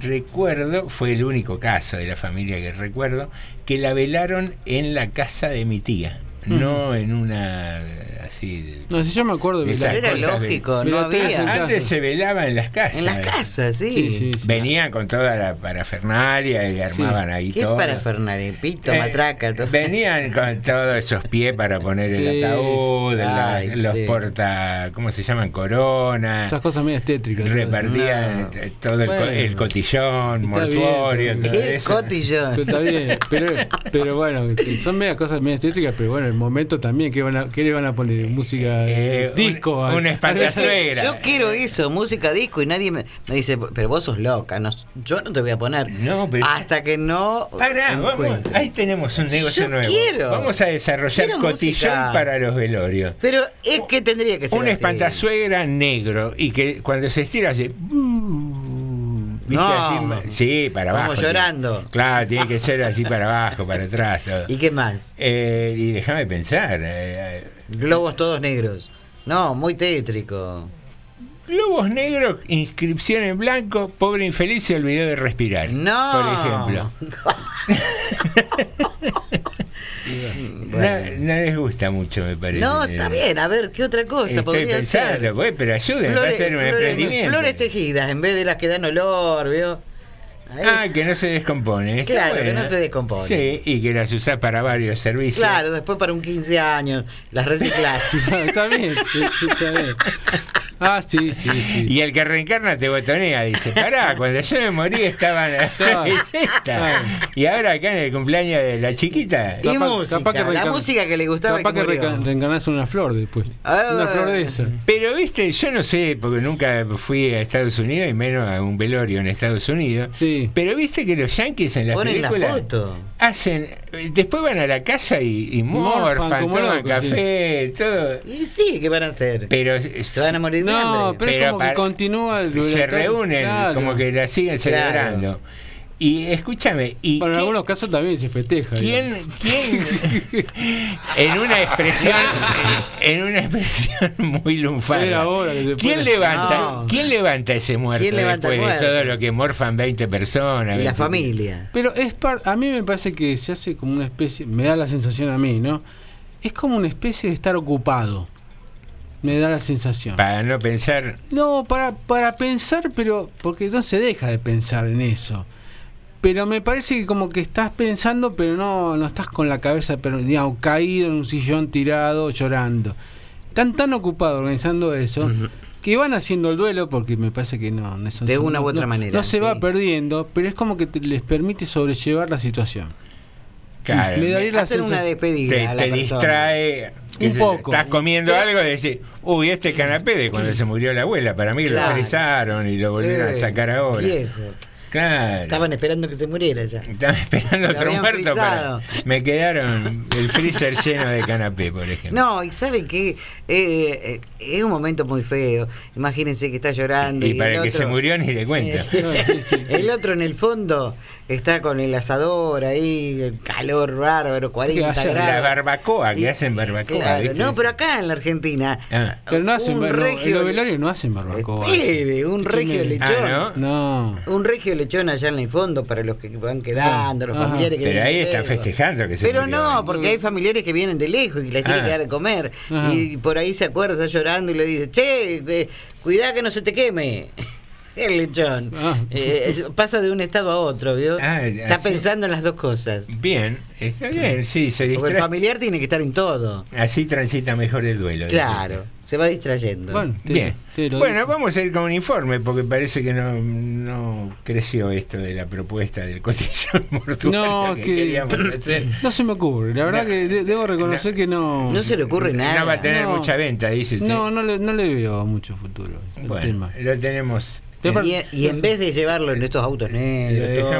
recuerdo, fue el único caso de la familia que recuerdo, que la velaron en la casa de mi tía, no en una eh, así de- No, si yo me acuerdo de velar. Era cosas de- lógico, no había. casa. Antes se velaba en las casas. En las casas, sí. Sí, sí, sí. Venían con toda la parafernalia y armaban ahí ¿Qué todo. para Fernández? Pito, Eh, matraca, todo. Venían con todos esos pies para poner el ataúd, sí. la- Ay, los sí. porta, ¿cómo se llaman? Corona. Esas cosas medio tétricas. Repartían No. todo el, co- Bueno. el cotillón, bien, mortuorio, todo ¿Qué eso. cotillón? Pero está bien, pero, pero bueno, son medias cosas medias tétricas, pero bueno, el momento también, ¿qué, van a, qué le van a poner? Música Eh, disco. un- al- una espantazuegra. Yo quiero eso, música disco, y nadie me, me dice, pero vos sos loca, no, yo no te voy a poner. No, pero- Hasta que no. Pará, vamos, encuentre. ahí tenemos un negocio Yo nuevo. quiero. Vamos a desarrollar Quiero cotillón música. para los velorios. Pero es que tendría que ser. Un así. espantazuegra negro y que cuando se estira hace. ¿Viste? No. Así, sí, para Como abajo. llorando. tiene- Claro, tiene que ser así para abajo, para atrás. todo. ¿Y qué más? Eh, y déjame pensar. eh, Globos todos negros. No, muy tétrico. Globos negros, inscripción en blanco, pobre infeliz se olvidó de respirar. No. Por ejemplo. No, no les gusta mucho, me parece. No, está bien, a ver, ¿qué otra cosa Estoy podría pensando, ser? pues, pero ayúdenme, va a ser un flores- emprendimiento. flores tejidas en vez de las que dan olor, ¿veo? Ahí. Ah, que no se descompone. está Claro, que no se descompone. Sí, y que las usás para varios servicios. Claro, después para un 15 años, las reciclas. está bien, sí, sí, está bien. Ah, sí, sí, sí. Y el que reencarna te botonea, dice, pará, cuando yo me morí estaban... Estaba- es esta. Ah, Y ahora acá en el cumpleaños de la chiquita. Y música, la música que le gustaba. Capaz que reencarnás en una flor después. Ah. una flor de esa. Pero viste, yo no sé, porque nunca fui a Estados Unidos y menos a un velorio en Estados Unidos. Sí. Pero viste que los yankees en las Ponen la películas foto. hacen, después van a la casa y, y Morfan toman café, todo. Y sí, ¿qué van a hacer? Pero Se van a morir de No, hambre. pero, es como para- que continúa el se reúnen, claro. como que la siguen Claro. celebrando. Y escúchame, y Bueno, en algunos casos también se festeja. ¿Quién, quién en una expresión en una expresión muy se ¿quién levanta No. quién levanta ese muerto ¿Quién levanta después de todo lo que morfan 20 personas Y la 20? familia. Pero es par- a mí me parece que se hace como una especie, me da la sensación a mí, ¿no? Es como una especie de estar ocupado. Me da la sensación. para no pensar No, para, para pensar, pero porque no se deja de pensar en eso. Pero me parece que como que estás pensando, pero no, no estás con la cabeza, pero digamos, caído en un sillón tirado, llorando. Están tan ocupados organizando eso que van haciendo el duelo, porque me parece que no, no son- De una u no- otra no- manera, No se va perdiendo, pero es como que te- les permite sobrellevar la situación. claro, Me daría la Hacer una despedida te, a la te persona. distrae que Un se- poco. estás comiendo algo y decís uy este canapé de cuando se murió la abuela para mí Claro. lo frisaron y lo volvieron a Eh, sacar ahora Viejo. Claro Estaban esperando que se muriera ya. Estaba esperando otro muerto para... Me quedaron el freezer lleno de canapé, por ejemplo. No, y sabe que eh, es un momento muy feo. Imagínense que está llorando. y y para el el que se murió ni le cuento. El otro en el fondo está con el asador ahí, el calor bárbaro, 40 hacen? grados. La barbacoa, que Y- hacen barbacoa. No, pero acá en la Argentina. Ah. Pero no hacen, Un bar- no, regio- en los velorios no hacen barbacoa. Espere, un regio lechón. Ah, No. Un regio lechón allá en el fondo para los que van quedando, los Ajá. familiares que Pero vienen ahí están festejando que se Pero murió. no, porque hay familiares que vienen de lejos y les tiene Ah. que dar de comer. Ajá. Y por ahí se acuerda, está llorando y le dice, che, eh, cuidá que no se te queme. El lechón. Ah. Eh, pasa de un estado a otro, ¿vio? Ah, está así. pensando en las dos cosas. Bien, está bien, sí, se Porque el distrae. familiar tiene que estar en todo. Así transita mejor el duelo. Claro, se va distrayendo. Bueno, te- Bien. te Bueno, vamos a ir con un informe porque parece que no, no creció esto de la propuesta del cotillón mortuario No, que, que queríamos hacer. no se me ocurre. La verdad No. que de- debo reconocer que no. No se le ocurre nada. No va a tener No. mucha venta, dice usted. No, no le, no le veo mucho futuro bueno, tema. lo tenemos. Y, y en vez de llevarlo en estos autos negros.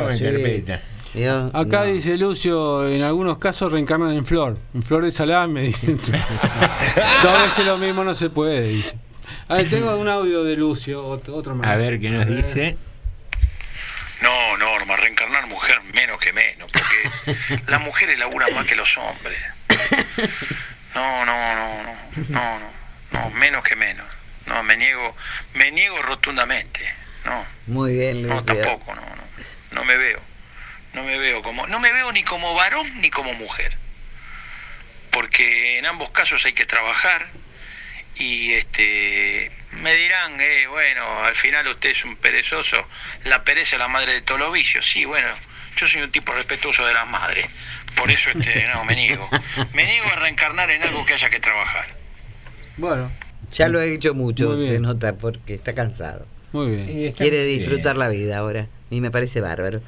Acá No. dice Lucio, en algunos casos reencarnan en flor. En flor de salame, dicen. Dos veces lo mismo no se puede, dice. A ver, tengo un audio de Lucio, otro, otro más. A ver qué nos dice. No, Norma, reencarnar mujer menos que menos, porque las mujeres laburan más que los hombres. No, no, no, no, no, no, no, menos que menos. No, me niego, me niego rotundamente. No, Muy bien, no, Lucio. tampoco, no, no, no me veo, no me veo como, no me veo ni como varón ni como mujer, porque en ambos casos hay que trabajar y este me dirán, eh, bueno, al final usted es un perezoso, la pereza es la madre de todos los vicios. Sí, bueno, yo soy un tipo respetuoso de las madres, por eso este, no, me niego. Me niego a reencarnar en algo que haya que trabajar. Bueno, Ya lo he hecho mucho, se nota, porque está cansado. muy bien. Y Quiere bien. disfrutar la vida ahora. Y me parece bárbaro.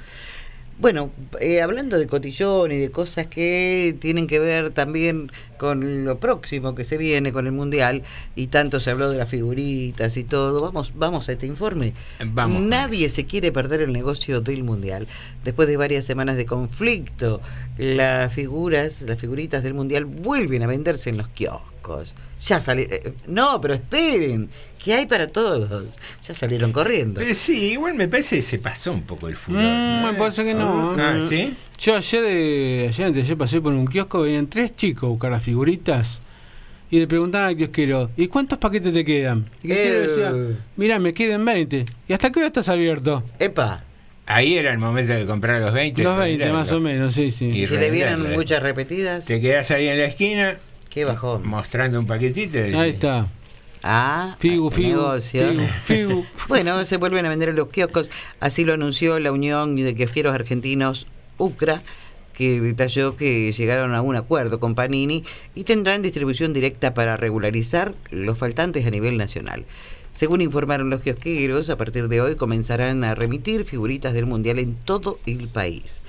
Bueno, eh, hablando de cotillón y de cosas que tienen que ver también con lo próximo que se viene con el Mundial, y tanto se habló de las figuritas y todo, vamos, vamos a este informe. Vamos Nadie se quiere perder el negocio del Mundial. Después de varias semanas de conflicto, las figuras, las figuritas del Mundial vuelven a venderse en los kioscos. Ya salieron... no, pero esperen, que hay para todos. Ya salieron corriendo. Pero sí, igual me parece que se pasó un poco el fútbol. Mm, me parece que no. Ah, ¿sí? Yo ayer, eh, ayer, antes de ayer pasé por un kiosco, venían tres chicos a buscar las figuritas y le preguntaban al kiosquero, ¿y cuántos paquetes te quedan? Y el kiosquero Eh. decía, mira, me quedan 20. ¿Y hasta qué hora estás abierto? Epa, Ahí era el momento de comprar los 20. Los para 20 venderlo. más o menos, sí, sí. Y se le vienen eh. muchas repetidas. Te quedás ahí en la esquina Qué bajón. mostrando un paquetito. Ahí está. Ah, Figu, figu, negocio. figu, figu. Bueno, se vuelven a vender en los kioscos. Así lo anunció la Unión de Kiosqueros Argentinos UCRA, que detalló que llegaron a un acuerdo con Panini y tendrán distribución directa para regularizar los faltantes a nivel nacional. Según informaron los kiosqueros, a partir de hoy comenzarán a remitir figuritas del Mundial en todo el país.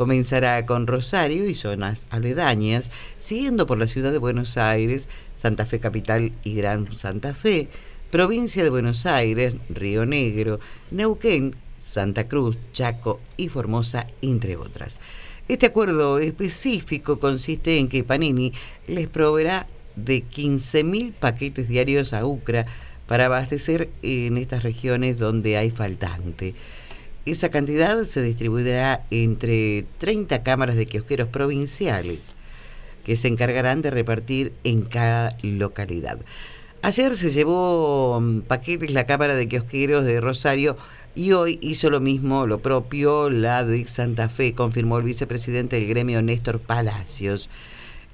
Comenzará con Rosario y zonas aledañas, siguiendo por la ciudad de Buenos Aires, Santa Fe Capital y Gran Santa Fe, provincia de Buenos Aires, Río Negro, Neuquén, Santa Cruz, Chaco y Formosa, entre otras. Este acuerdo específico consiste en que Panini les proveerá de 15.000 paquetes diarios a UCRA para abastecer en estas regiones donde hay faltante. Esa cantidad se distribuirá entre 30 cámaras de kiosqueros provinciales que se encargarán de repartir en cada localidad. Ayer se llevó mm, paquetes la Cámara de Kiosqueros de Rosario y hoy hizo lo mismo, lo propio, la de Santa Fe, confirmó el vicepresidente del gremio Néstor Palacios.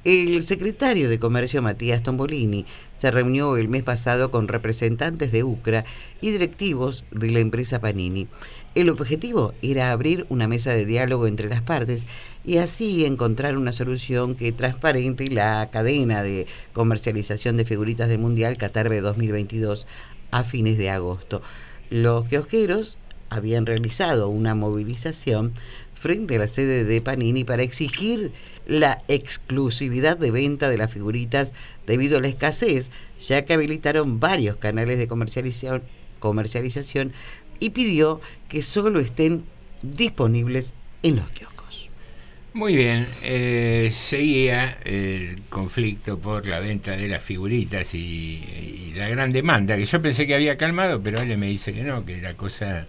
El secretario de Comercio Matías Tombolini se reunió el mes pasado con representantes de UCRA y directivos de la empresa Panini. El objetivo era abrir una mesa de diálogo entre las partes y así encontrar una solución que transparente la cadena de comercialización de figuritas del Mundial Qatar 2022 a fines de agosto. Los kiosqueros habían realizado una movilización frente a la sede de Panini para exigir la exclusividad de venta de las figuritas debido a la escasez, ya que habilitaron varios canales de comercialización y pidió que solo estén disponibles en los kioscos. Muy bien, eh, seguía el conflicto por la venta de las figuritas y, y, la gran demanda, que yo pensé que había calmado, pero él me dice que no, que la cosa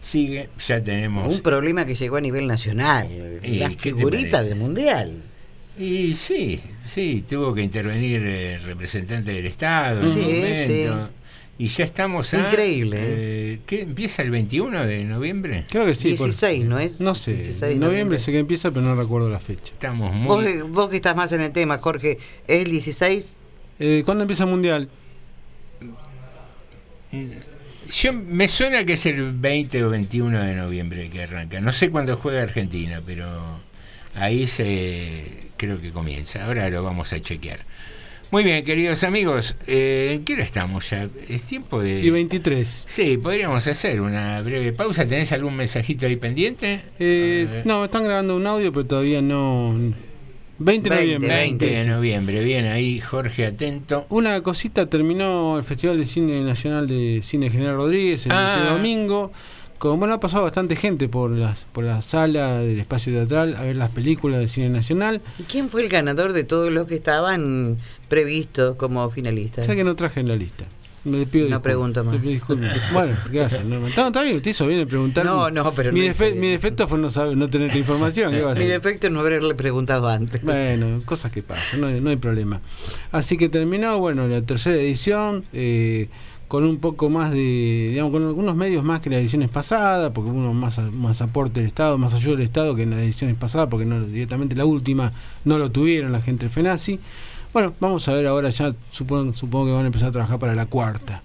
sigue, ya tenemos... Un problema que llegó a nivel nacional, ¿Y las figuritas del Mundial. Y sí, sí, tuvo que intervenir el representante del Estado en un Sí. Y ya estamos a... Increíble, eh, ¿Qué empieza el 21 de noviembre? Creo que sí. por- 16, ¿no es? No sé. 16 de en noviembre noviembre. sé que empieza, pero no recuerdo la fecha. Estamos Vos, vos que estás más en el tema, Jorge, ¿es el 16? Eh, ¿Cuándo empieza el Mundial? Yo me suena que es el 20 o 21 de noviembre que arranca. No sé cuándo juega Argentina, pero ahí se creo que comienza. Ahora lo vamos a chequear. Muy bien, queridos amigos, eh, ¿en qué hora estamos ya? Es tiempo de... Y 23. Sí, podríamos hacer una breve pausa. ¿Tenés algún mensajito ahí pendiente? Eh, no, están grabando un audio, pero todavía no. 20 de noviembre. 20 de noviembre. Bien, ahí Jorge atento. Una cosita, terminó el Festival de Cine Nacional de Cine General Rodríguez el Ah. este domingo. Como bueno, ha pasado bastante gente por las por la sala del espacio teatral a ver las películas de cine nacional. ¿Y quién fue el ganador de todos los que estaban previstos como finalistas? Sé que no traje en la lista. Me pido No pregunto más. Bueno, ¿qué hacen? No, está, bien, usted hizo bien en preguntar. No, no, pero mi, no defe- mi defecto fue no saber, no tener información. ¿qué va a Mi defecto es no haberle preguntado antes. Bueno, cosas que pasan, no hay, no hay problema. Así que terminó, bueno, la tercera edición, eh, con un poco más de, digamos, con algunos medios más que las ediciones pasadas, porque hubo más, más aporte del Estado, más ayuda del Estado que en las ediciones pasadas, porque no directamente la última no lo tuvieron la gente del FENACI. Bueno, vamos a ver ahora ya, supongo, supongo que van a empezar a trabajar para la cuarta.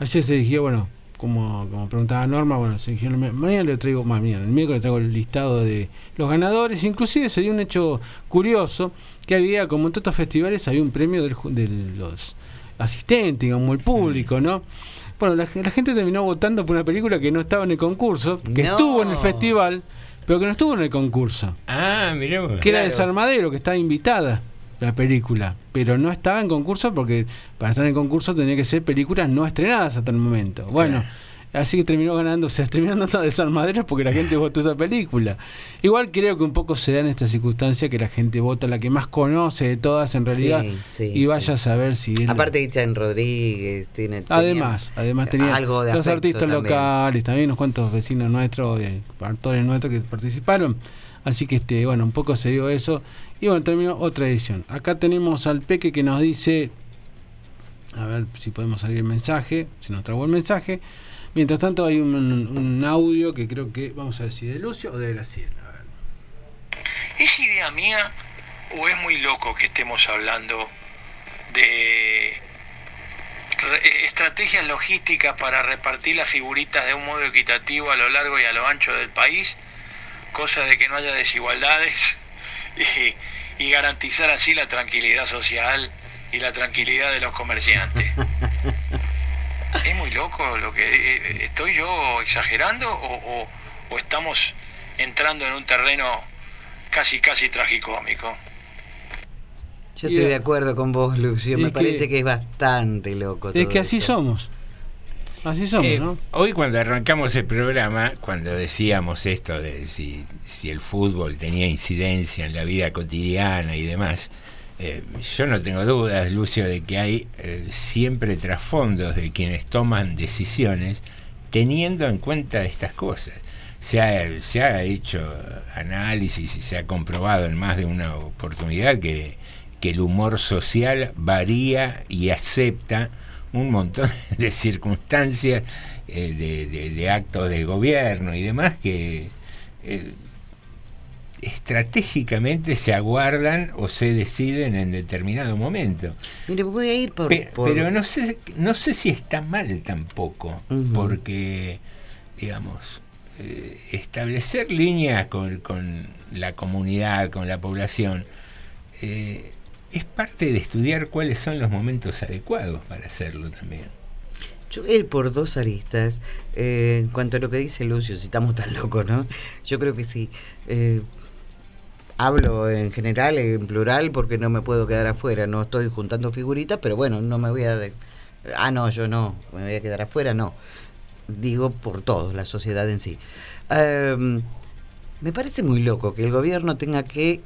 Ayer se eligió, bueno, como, como preguntaba Norma, bueno, se eligió, mañana le traigo, mañana, el miércoles traigo el listado de los ganadores, inclusive se dio un hecho curioso, que había, como en todos estos festivales, había un premio del de los asistentes, como el público, ¿no? Bueno, la, la gente terminó votando por una película que no estaba en el concurso, que No. estuvo en el festival, pero que no estuvo en el concurso. Ah, mirá vos. Que era Claro. Sarmadero, que estaba invitada la película, pero no estaba en concurso porque para estar en concurso tenía que ser películas no estrenadas hasta el momento. Bueno, así que terminó ganando, o sea, terminó dando de Sarmadero porque la gente votó esa película. Igual creo que un poco se da en esta circunstancia que la gente vota la que más conoce de todas en realidad Sí, sí, y vaya a saber si la- Aparte dicha en Rodríguez, tiene Además, además tenía algo de los artistas también. locales, también unos cuantos vecinos nuestros, eh, actores nuestros que participaron. Así que este, bueno, un poco se dio eso. Y bueno, terminó otra edición. Acá tenemos al Peque que nos dice, a ver si podemos salir el mensaje, si nos trabó el mensaje. Mientras tanto hay un, un audio que creo que, vamos a si de Lucio o de Graciela. A ver. ¿Es idea mía o es muy loco que estemos hablando de re- estrategias logísticas para repartir las figuritas de un modo equitativo a lo largo y a lo ancho del país? Cosa de que no haya desigualdades y, y garantizar así la tranquilidad social y la tranquilidad de los comerciantes. ¿Es muy loco lo que eh, estoy yo exagerando o, o- o estamos entrando en un terreno casi, casi tragicómico. Yo estoy de acuerdo con vos, Lucio. Me parece que es bastante loco. Es que así esto. somos. Así somos, Eh, ¿no? Hoy cuando arrancamos el programa, cuando decíamos esto de si, si el fútbol tenía incidencia en la vida cotidiana y demás, eh, yo no tengo dudas, Lucio, de que hay eh, siempre trasfondos de quienes toman decisiones teniendo en cuenta estas cosas. Se ha, se ha hecho análisis y se ha comprobado en más de una oportunidad que, que el humor social varía y acepta un montón de circunstancias, eh, de, de- actos de gobierno y demás que eh, estratégicamente se aguardan o se deciden en determinado momento. Mire, voy a ir por. Pe- por- Pero no sé, no sé si está mal tampoco, porque, digamos, eh, establecer líneas con, con la comunidad, con la población, eh, es parte de estudiar cuáles son los momentos adecuados para hacerlo también. Yo voy a ir por dos aristas. Eh, en cuanto a lo que dice Lucio, si estamos tan locos, ¿no? Yo creo que sí. Eh, hablo en general, en plural, porque no me puedo quedar afuera. No estoy juntando figuritas, pero bueno, no me voy a... ah, no, yo no, me voy a quedar afuera, no. Digo por todos, la sociedad en sí. Em, me parece muy loco que el gobierno tenga que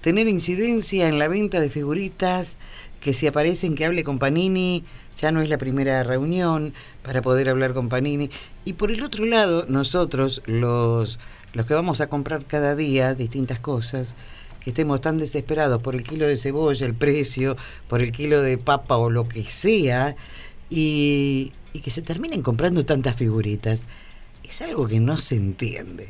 tener incidencia en la venta de figuritas, que si aparecen que hable con Panini, ya no es la primera reunión para poder hablar con Panini. Y por el otro lado, nosotros, los, los que vamos a comprar cada día distintas cosas, que estemos tan desesperados por el kilo de cebolla, el precio, por el kilo de papa o lo que sea, y, y que se terminen comprando tantas figuritas, es algo que no se entiende.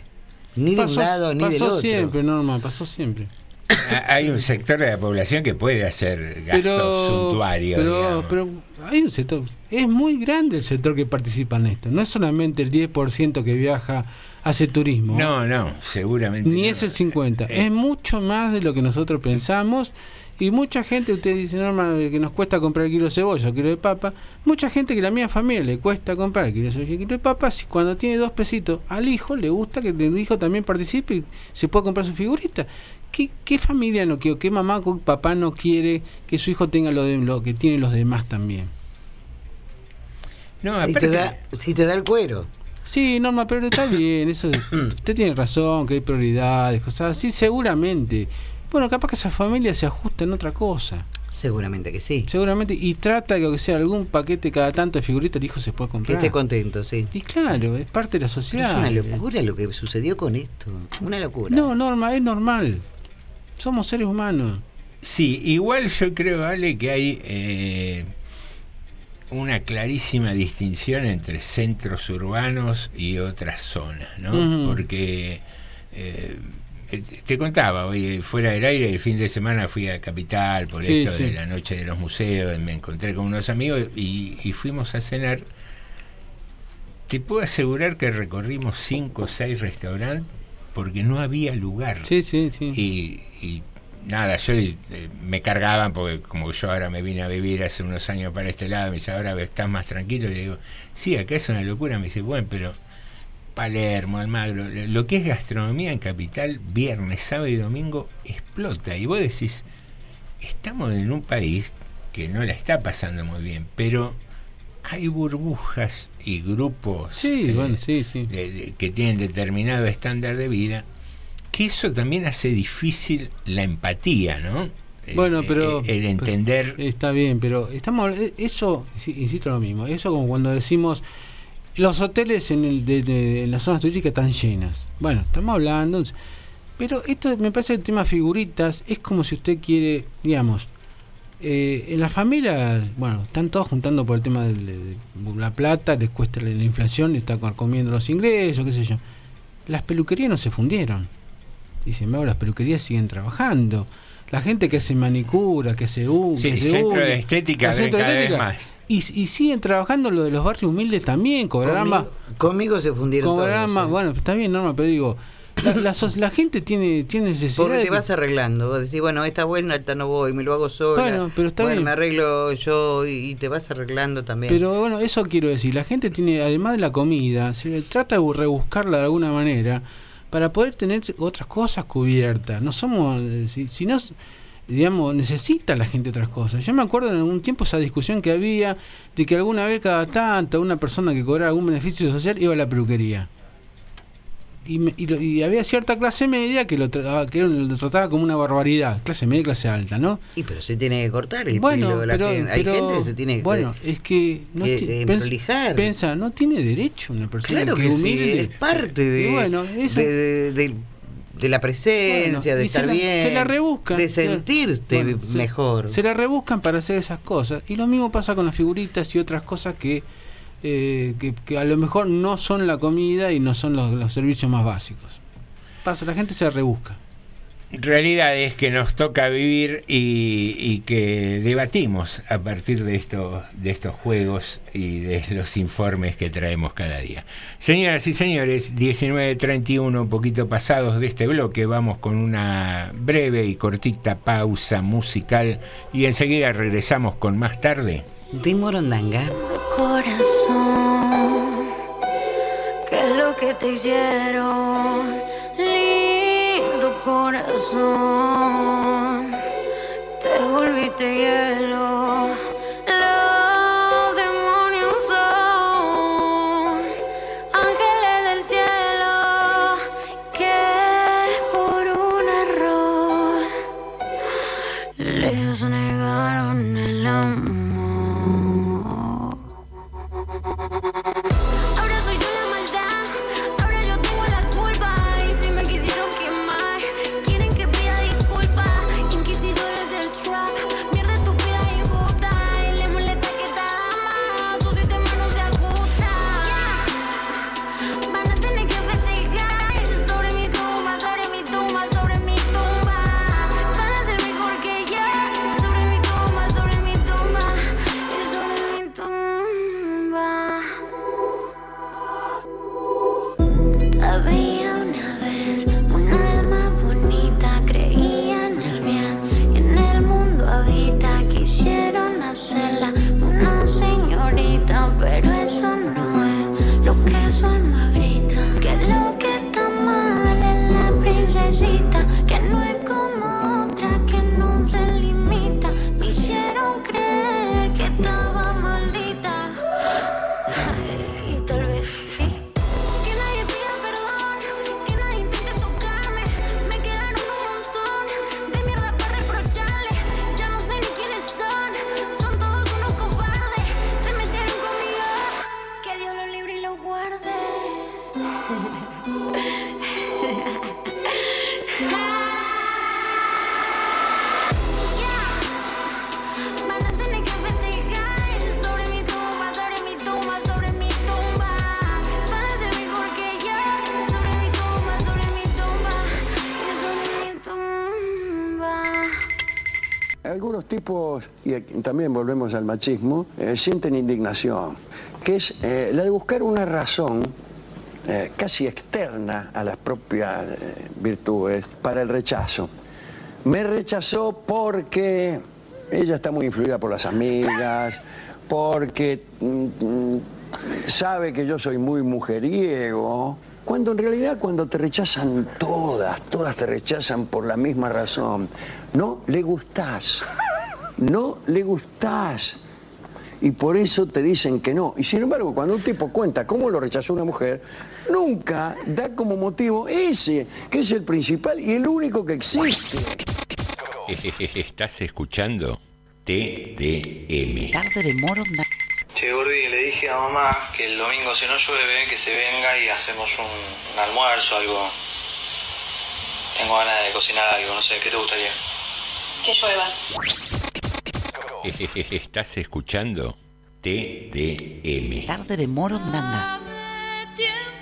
Ni de un Pasó- lado ni del pasó otro. siempre, Norma, pasó siempre. Ha- Hay un sector de la población que puede hacer gastos Pero, suntuarios. pero, pero hay un sector, es muy grande el sector que participa en esto. No es solamente el 10% que viaja, hace turismo. No, no, seguramente. Ni no. es el 50. es mucho más de lo que nosotros pensamos. Y mucha gente, usted dice, Norma, eh, que nos cuesta comprar el kilo de cebolla, el kilo de papa. Mucha gente que la mía familia le cuesta comprar el kilo de cebolla y el kilo de papa. Si cuando tiene dos pesitos al hijo, le gusta que el hijo también participe y se pueda comprar su figurita. ¿Qué, qué familia no quiere, o qué mamá o papá no quiere que su hijo tenga lo, de, lo que tienen los demás también? No, si, te da, si te da el cuero. Sí, Norma, pero está bien, eso usted tiene razón, que hay prioridades, cosas así, seguramente. Bueno, capaz que esa familia se ajusta en otra cosa. Seguramente que sí. Seguramente, y trata de que sea algún paquete cada tanto de figuritas el hijo se pueda Que comprar. esté contento, sí. Y claro, es parte de la Pero sociedad. es una locura lo que sucedió con esto. Una locura. No, Norma, es normal. Somos seres humanos. Sí, igual yo creo, Ale, que hay eh, una clarísima distinción entre centros urbanos y otras zonas, ¿no? Porque eh, eh, te contaba, hoy fuera del aire, el fin de semana fui a Capital por Sí, esto sí. de la noche de los museos, me encontré con unos amigos y, y fuimos a cenar. Te puedo asegurar que recorrimos cinco o seis restaurantes porque no había lugar. Sí, sí, sí. Y, y nada, yo eh, me cargaban porque como yo ahora me vine a vivir hace unos años para este lado, me dice, ahora estás más tranquilo. Y le digo, sí, acá es una locura. Me dice, bueno, pero Palermo, Almagro, lo que es gastronomía en Capital, viernes, sábado y domingo, explota. Y vos decís, estamos en un país que no la está pasando muy bien, pero hay burbujas y grupos Sí, eh, bueno, sí, sí. de- de- que tienen determinado estándar de vida, que eso también hace difícil la empatía, ¿no? Eh, Bueno, eh, pero. el entender. pero- está bien, pero estamos. eh, Eso, insisto lo mismo. Eso como cuando decimos. Los hoteles en, el, de, de- en las zonas turísticas están llenas. Bueno, estamos hablando. Pero esto me parece el tema figuritas. Es como si usted quiere, digamos. eh, en las familias, bueno, están todos juntando por el tema de, de la plata, les cuesta la, la inflación, le está comiendo los ingresos, qué sé yo. Las peluquerías no se fundieron. Y sin embargo, las peluquerías siguen trabajando. La gente que hace manicura, que se usa, Sí, centro de estética cada vez más. Y, y siguen trabajando lo de los barrios humildes también, cobrarán más. Conmigo, se fundieron cobrarán todos, más. ¿eh? Bueno, está bien, Norma, pero digo, la, la so- la gente tiene, tiene necesidad. Porque de te que- vas arreglando. Vos decís, bueno, esta buena, esta no voy, me lo hago sola. Bueno, pero está Bueno, bien. me arreglo yo y, y te vas arreglando también. Pero bueno, eso quiero decir, la gente tiene, además de la comida, se le trata de rebuscarla de alguna manera, para poder tener otras cosas cubiertas. No somos, eh, si, si no, digamos, necesita la gente otras cosas. Yo me acuerdo en algún tiempo esa discusión que había de que alguna vez cada tanto una persona que cobraba algún beneficio social iba a la peluquería. Y, me- y lo- y había cierta clase media que lo, trataba, que lo trataba como una barbaridad, clase media y clase alta, ¿no? Y pero se tiene que cortar el Bueno, pelo. la pero- gente. Hay pero, gente que se tiene que. Bueno, es que no que- que pens-. Pensa, no tiene derecho una persona Claro que sí, humilde. es parte de, bueno, eso- de, de- de- de la presencia, Bueno, de se estar la- bien, se la rebuscan. de Se- sentirte se- mejor. Se la rebuscan para hacer esas cosas. Y lo mismo pasa con las figuritas y otras cosas que, eh, que, a lo mejor no son la comida y no son los, servicios más básicos. Pasa, la gente se rebusca. realidad es que nos toca vivir y, que debatimos a partir de de estos juegos y de los informes que traemos cada día. Señoras y señores, 19.31, un poquito pasados de este bloque, vamos con una breve y cortita pausa musical y enseguida regresamos con más tarde. De Morondanga. Corazón, ¿qué es lo que te hicieron? Lindo corazón, te volviste hielo. Algunos tipos, y también volvemos al machismo, eh, sienten indignación, que es eh, la de buscar una razón eh, casi externa a las propias eh, virtudes para el rechazo. Me rechazó porque ella está muy influida por las amigas, porque mm, mm, sabe que yo soy muy mujeriego, cuando en realidad cuando te rechazan todas, todas te rechazan por la misma razón, no le gustás, no le gustás. Y por eso te dicen que no. Y sin embargo, cuando un tipo cuenta cómo lo rechazó una mujer, nunca da como motivo ese, que es el principal y el único que existe. Estás escuchando TDM. Tarde de Morondanga. Che, Gordi, le dije a mamá que el domingo, si no llueve, que se venga y hacemos un, un almuerzo, algo. Tengo ganas de cocinar algo, no sé, ¿qué te gustaría? Que llueva. Estás escuchando TDM. Tarde de. Tiempo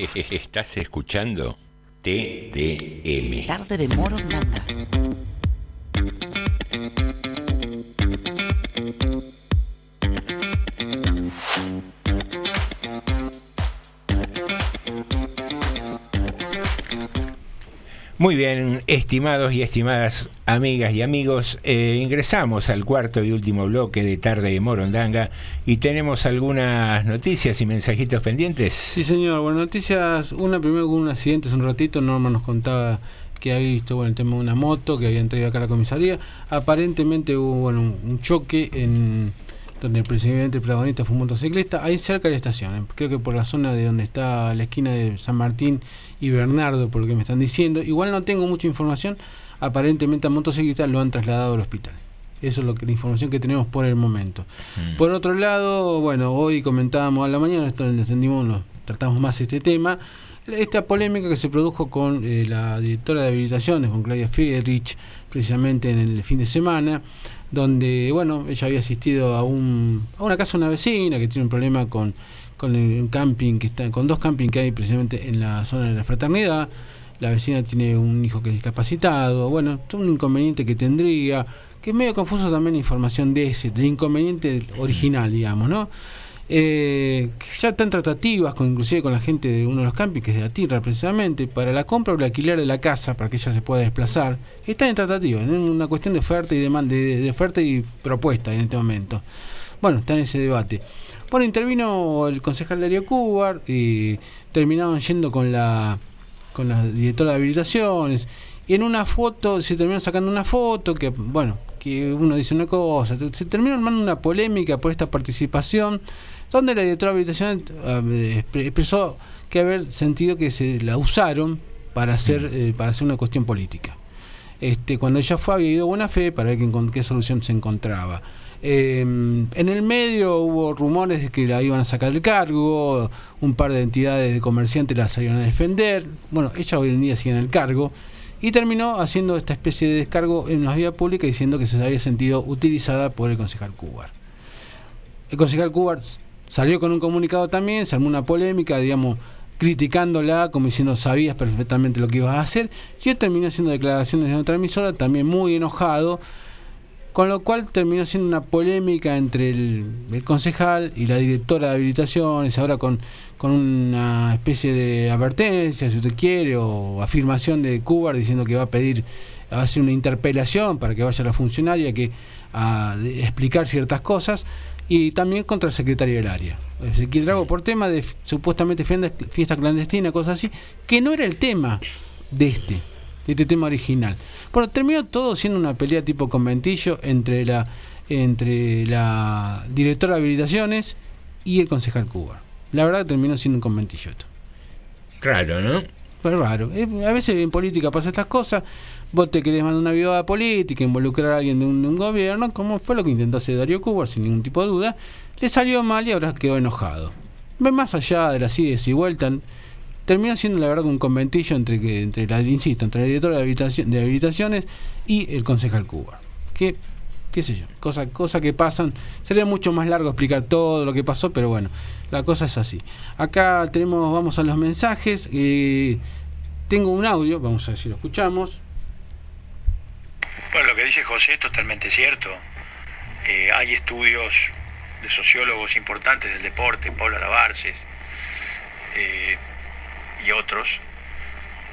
Estás escuchando TDM. Tarde de Morondanga. Muy bien, estimados y estimadas amigas y amigos, eh, ingresamos al cuarto y último bloque de Tarde de Morondanga y tenemos algunas noticias y mensajitos pendientes. Sí, señor. Bueno, noticias. Una primero con un accidente hace un ratito. Norma nos contaba que había visto bueno, el tema de una moto que había traído acá a la comisaría. Aparentemente hubo bueno, un, un choque en donde el presidente, el protagonista fue un motociclista, ahí cerca de la estación. ¿eh? Creo que por la zona de donde está la esquina de San Martín y Bernardo, por lo que me están diciendo. Igual no tengo mucha información. Aparentemente al motociclista lo han trasladado al hospital. Eso es lo que, la información que tenemos por el momento. Mm. Por otro lado, bueno, hoy comentábamos a la mañana, esto lo entendimos, lo- tratamos más este tema, esta polémica que se produjo con eh, la directora de habilitaciones, con Claudia Friedrich, precisamente en el fin de semana, donde, bueno, ella había asistido a, un, a una casa de una vecina que tiene un problema con, con el camping que está, con dos camping que hay precisamente en la zona de la fraternidad. La vecina tiene un hijo que es discapacitado, bueno, todo un inconveniente que tendría, que es medio confuso también la información de ese, del inconveniente original, digamos, ¿no? Eh, ya están tratativas, con, inclusive con la gente de uno de los campings, que es de la tierra precisamente, para la compra o el alquiler de la casa, para que ella se pueda desplazar. Están en tratativas, es una cuestión de oferta y demanda, de, de oferta y propuesta en este momento. Bueno, está en ese debate. Bueno, intervino el concejal Darío Cubar y terminaron yendo con la con la directora de habilitaciones. Y en una foto se terminó sacando una foto que bueno que uno dice una cosa se terminó armando una polémica por esta participación donde la directora de habilitación eh, expre- expresó que haber sentido que se la usaron para hacer eh, para hacer una cuestión política. Este, cuando ella fue había ido buena fe para ver encon- qué solución se encontraba. Eh, en el medio hubo rumores de que la iban a sacar del cargo, un par de entidades de comerciantes la salieron a defender. Bueno, ella hoy en día sigue el cargo y terminó haciendo esta especie de descargo en la vía pública diciendo que se había sentido utilizada por el concejal Cubar. El concejal Cubar salió con un comunicado también, se armó una polémica, digamos, criticándola, como diciendo sabías perfectamente lo que ibas a hacer. Yo terminó haciendo declaraciones en otra emisora, también muy enojado, con lo cual terminó siendo una polémica entre el, concejal y la directora de habilitaciones, ahora con, con una especie de advertencia, si usted quiere, o afirmación de Cuba diciendo que va a pedir, va a hacer una interpelación para que vaya la funcionaria que a explicar ciertas cosas, y también contra el secretario del área. Ezequiel Drago por tema de supuestamente fiesta, fiesta clandestina, cosas así, que no era el tema de este, de este tema original. Bueno, terminó todo siendo una pelea tipo conventillo entre la entre la directora de habilitaciones y el concejal Cuba. La verdad terminó siendo un conventillo esto. Raro, ¿no? Pero raro. Eh, A veces en política pasa estas cosas. Vos te querés mandar una viva política, involucrar a alguien de un, de un gobierno, como fue lo que intentó hacer Darío Cuba, sin ningún tipo de duda. Le salió mal y ahora quedó enojado. Ve Más allá de las ides y vueltas, terminó siendo la verdad un conventillo entre, que, entre la, insisto, entre la directora de, habilitación, de habilitaciones y el concejal Cuba. Que, qué sé yo, cosa, cosa que pasan. Sería mucho más largo explicar todo lo que pasó, pero bueno, la cosa es así. Acá tenemos, vamos a los mensajes. eh, tengo un audio, vamos a ver si lo escuchamos. Bueno, lo que dice José es totalmente cierto. Eh, hay estudios de sociólogos importantes del deporte, Pablo Alabarces eh, y otros,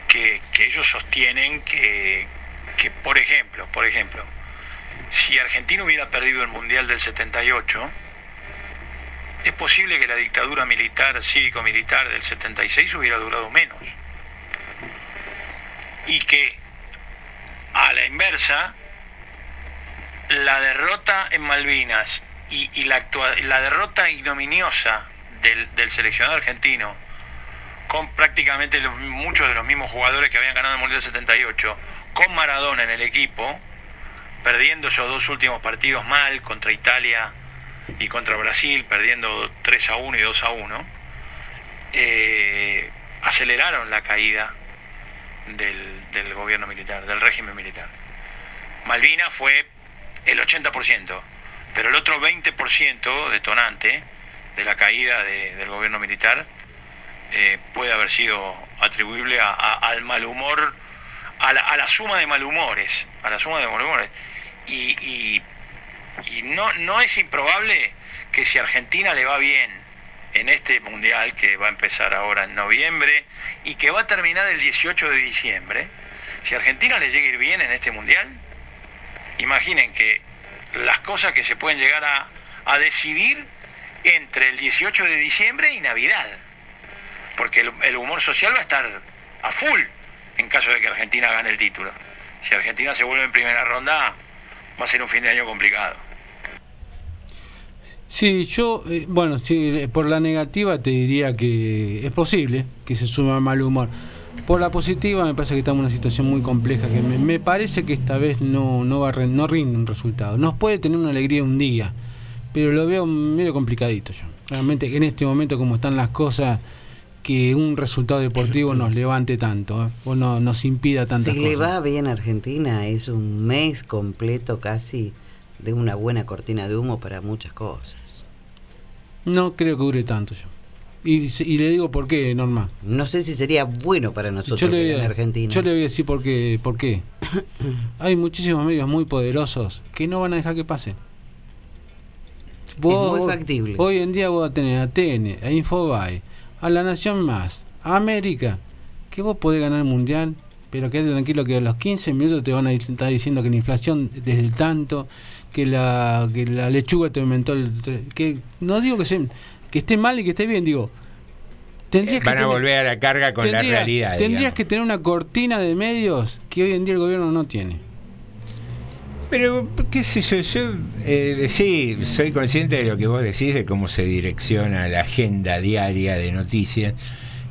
que, que ellos sostienen que, que, por ejemplo, por ejemplo, si Argentina hubiera perdido el Mundial del 78, es posible que la dictadura militar, cívico-militar del 76 hubiera durado menos. Y que a la inversa, la derrota en Malvinas y, y la, actua- la derrota ignominiosa del, del seleccionado argentino, con prácticamente los- muchos de los mismos jugadores que habían ganado el Mundial 78, con Maradona en el equipo, perdiendo esos dos últimos partidos mal contra Italia y contra Brasil, perdiendo 3 a 1 y 2 a 1, eh, aceleraron la caída del, gobierno militar, del régimen militar. Malvinas fue el 80%, pero el otro 20% detonante de la caída de- del gobierno militar eh, puede haber sido atribuible a- al mal humor, a la, suma de malhumores, a la suma de malhumores. Y, y- y no, no es improbable que si Argentina le va bien en este mundial que va a empezar ahora en noviembre y que va a terminar el 18 de diciembre, si Argentina le llega a ir bien en este mundial, imaginen que las cosas que se pueden llegar a, a decidir entre el 18 de diciembre y Navidad, porque el, humor social va a estar a full en caso de que Argentina gane el título. Si Argentina se vuelve en primera ronda, va a ser un fin de año complicado. Sí, yo, eh, bueno, sí, eh, por la negativa te diría que es posible que se suma mal humor. Por la positiva me parece que estamos en una situación muy compleja que me, parece que esta vez no, no, va no rinde un resultado. Nos puede tener una alegría un día, pero lo veo medio complicadito yo. Realmente en este momento como están las cosas, que un resultado deportivo nos levante tanto ¿eh? o no, nos impida tantas Si le va bien a Argentina, es un mes completo casi de una buena cortina de humo para muchas cosas. No creo que dure tanto yo. Y, le digo por qué, Norma. No sé si sería bueno para nosotros yo le, a, Argentina. yo le voy a decir por qué, por qué. Hay muchísimos medios muy poderosos que no van a dejar que pase. muy factible. Hoy en día vos tenés a TN, a Infobae, a La Nación Más, a América, que vos podés ganar el mundial, pero quédate tranquilo que a los 15 minutos te van a estar diciendo que la inflación desde el tanto, que la, que la lechuga te aumentó el... que No digo que, se, que esté mal y que esté bien, digo... Tendrías Van que a tener- volver a la carga con la realidad. Tendrías digamos. que tener una cortina de medios que hoy en día el gobierno no tiene. Pero, qué sé yo, yo eh, sí, soy consciente de lo que vos decís, de cómo se direcciona la agenda diaria de noticias,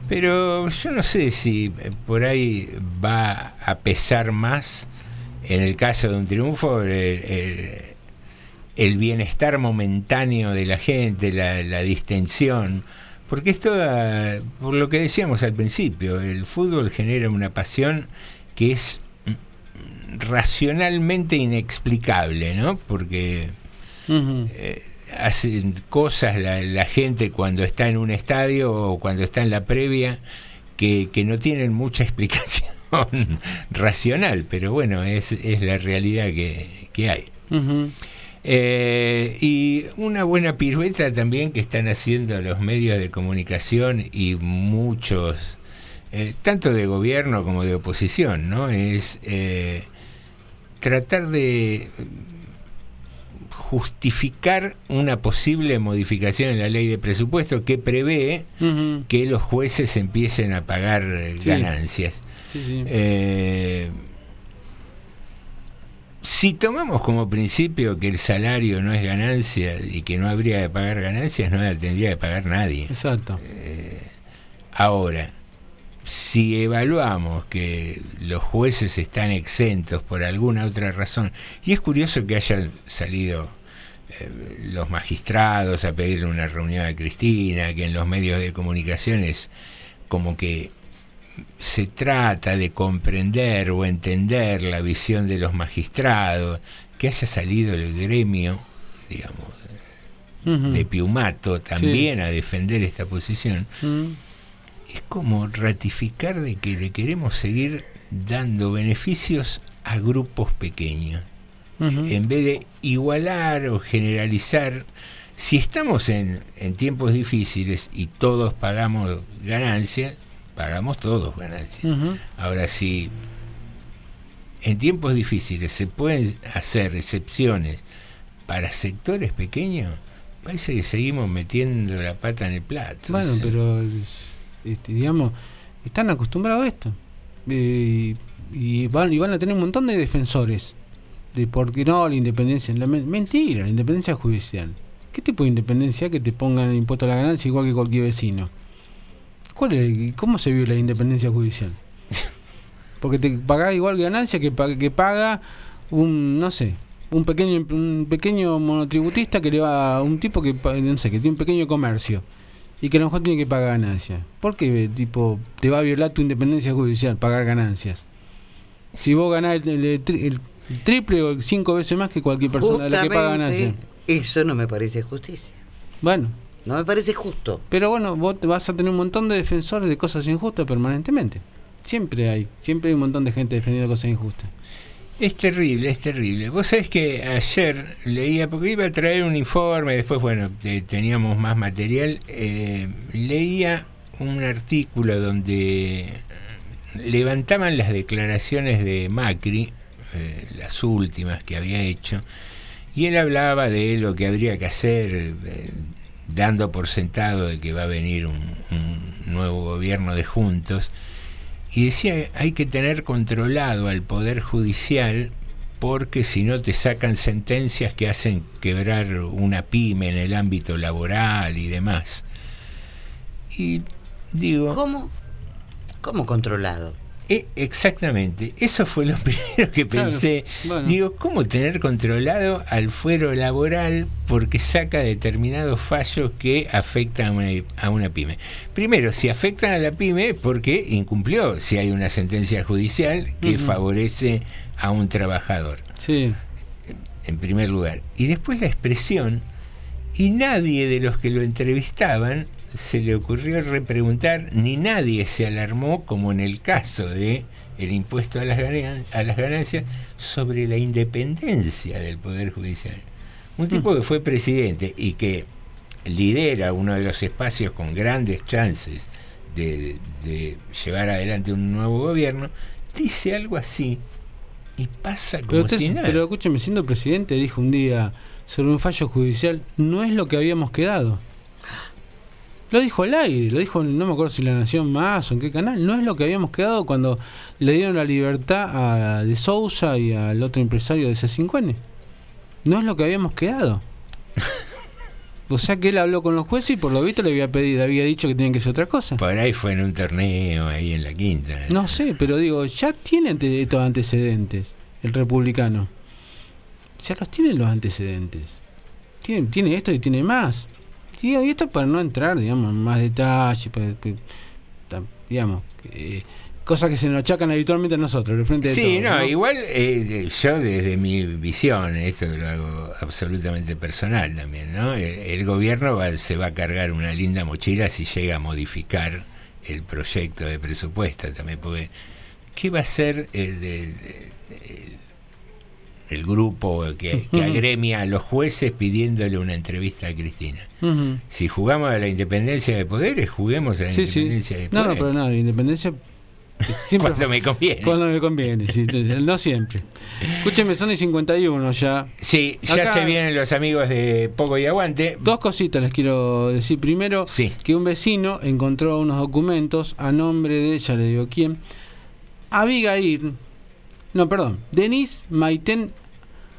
pero yo no sé si eh, por ahí va a pesar más, en el caso de un triunfo, el, bienestar momentáneo de la gente, la, la distensión, porque es toda, por lo que decíamos al principio, el fútbol genera una pasión que es racionalmente inexplicable, ¿no? Porque eh, hacen cosas la, la gente cuando está en un estadio o cuando está en la previa que, que no tienen mucha explicación racional, pero bueno, es, es la realidad que, que hay. Eh, y una buena pirueta también que están haciendo los medios de comunicación y muchos, eh, tanto de gobierno como de oposición, ¿no? Es eh, tratar de justificar una posible modificación en la ley de presupuesto que prevé que los jueces empiecen a pagar eh, Sí. ganancias. Sí, sí. Eh, si tomamos como principio que el salario no es ganancia y que no habría de pagar ganancias, no la tendría que pagar nadie. Exacto. Ahora, si evaluamos que los jueces están exentos por alguna otra razón, y es curioso que hayan salido eh, los magistrados a pedirle una reunión a Cristina, que en los medios de comunicaciones como que se trata de comprender o entender la visión de los magistrados, que haya salido el gremio, digamos, de Piumato también a defender esta posición, Mm. Es como ratificar de que le queremos seguir dando beneficios a grupos pequeños. En vez de igualar o generalizar, si estamos en, en tiempos difíciles y todos pagamos ganancias, pagamos todos ganancias. Ahora, si en tiempos difíciles se pueden hacer excepciones para sectores pequeños, parece que seguimos metiendo la pata en el plato. Bueno, O sea, pero este, digamos, están acostumbrados a esto. Eh, y, van, y van a tener un montón de defensores. De por qué no, la independencia. La, men- mentira, la independencia judicial. ¿Qué tipo de independencia que te pongan el impuesto a la ganancia igual que cualquier vecino? ¿Cuál es, ¿Cómo se vive la independencia judicial? Porque te paga igual ganancia que paga, que paga un, no sé, un pequeño un pequeño monotributista que le va a un tipo que no sé, que tiene un pequeño comercio y que a lo mejor tiene que pagar ganancias. ¿Por qué tipo te va a violar tu independencia judicial pagar ganancias? Si vos ganás el, el el triple o cinco veces más que cualquier persona de la que paga ganancias. Eso no me parece justicia. Bueno, No me parece justo. Pero bueno, vos vas a tener un montón de defensores de cosas injustas permanentemente. Siempre hay, siempre hay un montón de gente defendiendo cosas injustas. Es terrible, es terrible. Vos sabés que ayer leía, porque iba a traer un informe, después, bueno, te- teníamos más material, eh, leía un artículo donde levantaban las declaraciones de Macri, eh, las últimas que había hecho, y él hablaba de lo que habría que hacer, eh, dando por sentado de que va a venir un nuevo gobierno de juntos, y decía, hay que tener controlado al Poder Judicial porque si no te sacan sentencias que hacen quebrar una pyme en el ámbito laboral y demás. Y digo... ¿Cómo? ¿Cómo controlado? Eh, exactamente, eso fue lo primero que Claro, pensé. bueno. Digo, ¿cómo tener controlado al fuero laboral porque saca determinados fallos que afectan a una, a una pyme? Primero, si afectan a la pyme, porque incumplió, si hay una sentencia judicial que favorece a un trabajador. Sí. En primer lugar. Y después la expresión, y nadie de los que lo entrevistaban se le ocurrió repreguntar, ni nadie se alarmó, como en el caso de el impuesto a las, ganan- a las ganancias, sobre la independencia del Poder Judicial. Un tipo que fue presidente y que lidera uno de los espacios con grandes chances de, de llevar adelante un nuevo gobierno, dice algo así y pasa como Pero, usted- si nada. pero escúcheme, siendo presidente, dijo un día sobre un fallo judicial, no es lo que habíamos quedado. Lo dijo al aire, lo dijo, no me acuerdo si La Nación Más o en qué canal, no es lo que habíamos quedado cuando le dieron la libertad a De Sousa y al otro empresario de C5N. No es lo que habíamos quedado. O sea que él habló con los jueces y por lo visto le había pedido, había dicho que tenían que ser otra cosa. Por ahí fue en un torneo, ahí en la quinta. No sé, pero digo, ya tiene ante- estos antecedentes el republicano. Ya los tiene los antecedentes. Tiene, tiene esto y tiene más. Sí, y esto para no entrar, digamos, en más detalle, pa- pa- ta- digamos, eh, cosas que se nos achacan habitualmente a nosotros, al frente de Sí, no, igual eh, yo desde mi visión, esto lo hago absolutamente personal también, ¿no? El, el gobierno va- se va a cargar una linda mochila si llega a modificar el proyecto de presupuesto también, porque ¿qué va a hacer el, de- el- el grupo que, agremia a los jueces pidiéndole una entrevista a Cristina? Si jugamos a la independencia de poderes, juguemos a la Sí, sí. independencia de No, poderes. no, pero no, la independencia. Siempre Cuando me conviene. Cuando me conviene, sí, no siempre. Escúcheme, son y 51 ya. Sí, ya Acá- se vienen los amigos de Poco y Aguante. Dos cositas les quiero decir. Primero, que un vecino encontró unos documentos a nombre de, ya le digo quién, Abigail, no, perdón, Denise Maiten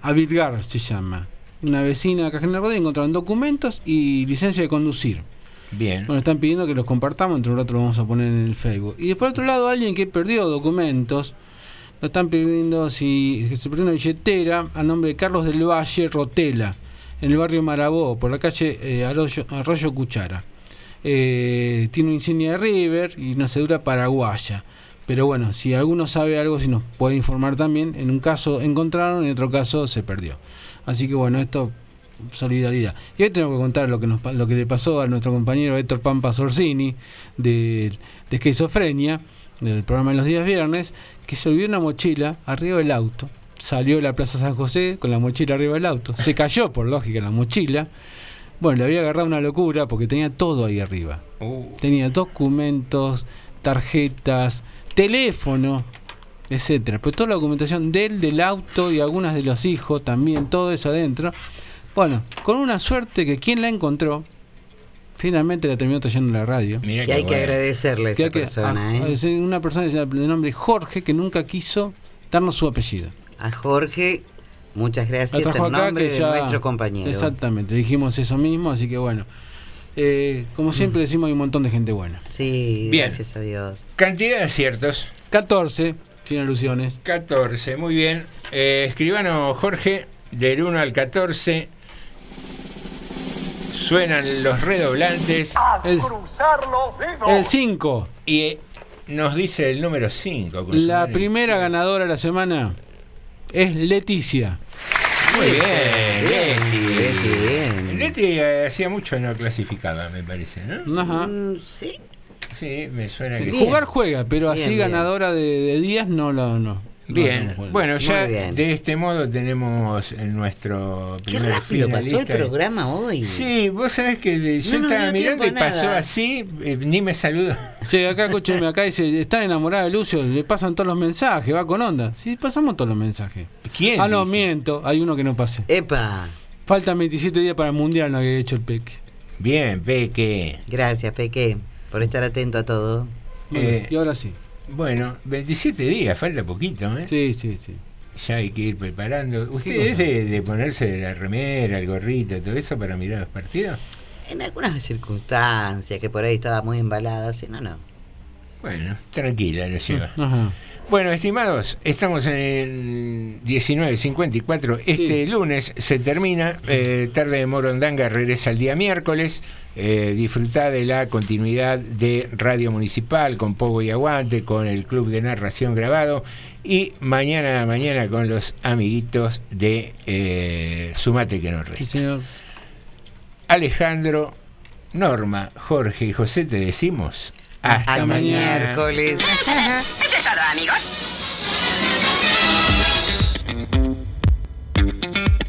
Avirgar se llama. Una vecina de Cajena Rodríguez encontraron documentos y licencia de conducir. Bien. Bueno, están pidiendo que los compartamos, entre un rato lo vamos a poner en el Facebook. Y por otro lado, alguien que perdió documentos, lo están pidiendo si que se perdió una billetera a nombre de Carlos del Valle Rotela, en el barrio Marabó, por la calle eh, Arroyo, Arroyo Cuchara. Eh, tiene una insignia de River y una cedura paraguaya. Pero bueno, si alguno sabe algo, si nos puede informar también. En un caso encontraron, en otro caso se perdió. Así que bueno, esto solidaridad. Y hoy tengo que contar lo que nos lo que le pasó a nuestro compañero Héctor Pampa Sorsini de, de esquizofrenia, del programa de los días viernes, que se olvidó una mochila arriba del auto. Salió de la Plaza San José con la mochila arriba del auto. Se cayó, por lógica, la mochila. Bueno, le había agarrado una locura porque tenía todo ahí arriba. Tenía documentos, tarjetas, teléfono, etcétera. Pero toda la documentación de él, del auto y algunas de los hijos también, todo eso adentro. Bueno, con una suerte que quien la encontró, finalmente la terminó trayendo a la radio. Que hay que agradecerle a Que esa hay que- persona, a- ¿eh? es una persona de nombre Jorge que nunca quiso darnos su apellido. A Jorge, muchas gracias en nombre de ya- nuestro compañero. Exactamente, dijimos eso mismo, así que bueno. Eh, como siempre decimos, hay un montón de gente buena. Sí, Bien. gracias a Dios. Cantidad de aciertos. 14, sin alusiones. 14, muy bien. Eh, escribano Jorge, del 1 al 14. Suenan los redoblantes. El, cruzar los dedos. el 5. Y eh, nos dice el número 5. La primera ganadora de la semana es Leticia. Muy bien, Leti. Leti, bien. Leti hacía mucho no clasificaba, me parece, ¿no? Ajá. Mm, sí. Sí, me suena que Jugar juega, pero Bien, así bien. ganadora de, de días no lo no. Bien, No, no juega. bueno, ya bien. de este modo tenemos en nuestro Qué primer rápido pasó el programa hoy. Sí, vos sabés que de- yo No estaba mirando y pasó nada. así, eh, ni me saludó. Che, acá escúcheme, acá dice, están enamorada de Lucio, le pasan todos los mensajes, va con onda. Sí, pasamos todos los mensajes. ¿Quién? Ah, no, dice? miento, hay uno que no pasé. Epa. Faltan 27 días para el mundial, no había hecho el peque. Bien, Peque. Gracias, Peque, por estar atento a todo. Eh, bien, y ahora sí. Bueno, 27 días, falta poquito, ¿eh? Sí, sí, sí. Ya hay que ir preparando. ¿Usted es de, de ponerse la remera, el gorrito, todo eso para mirar los partidos? En algunas circunstancias que por ahí estaba muy embalada, si no, no. Bueno, tranquila, lo lleva. Ajá. Bueno, estimados, estamos en el 19.54. Este lunes se termina. eh, Tarde de Morondanga regresa el día miércoles. Eh, disfrutá de la continuidad de Radio Municipal con Pogo y Aguante, con el Club de Narración grabado. Y mañana, mañana con los amiguitos de eh, Sumate que no resta. Sí, señor. Alejandro, Norma, Jorge y José te decimos. Hasta, Hasta mañana. miércoles. Eso es todo, amigos.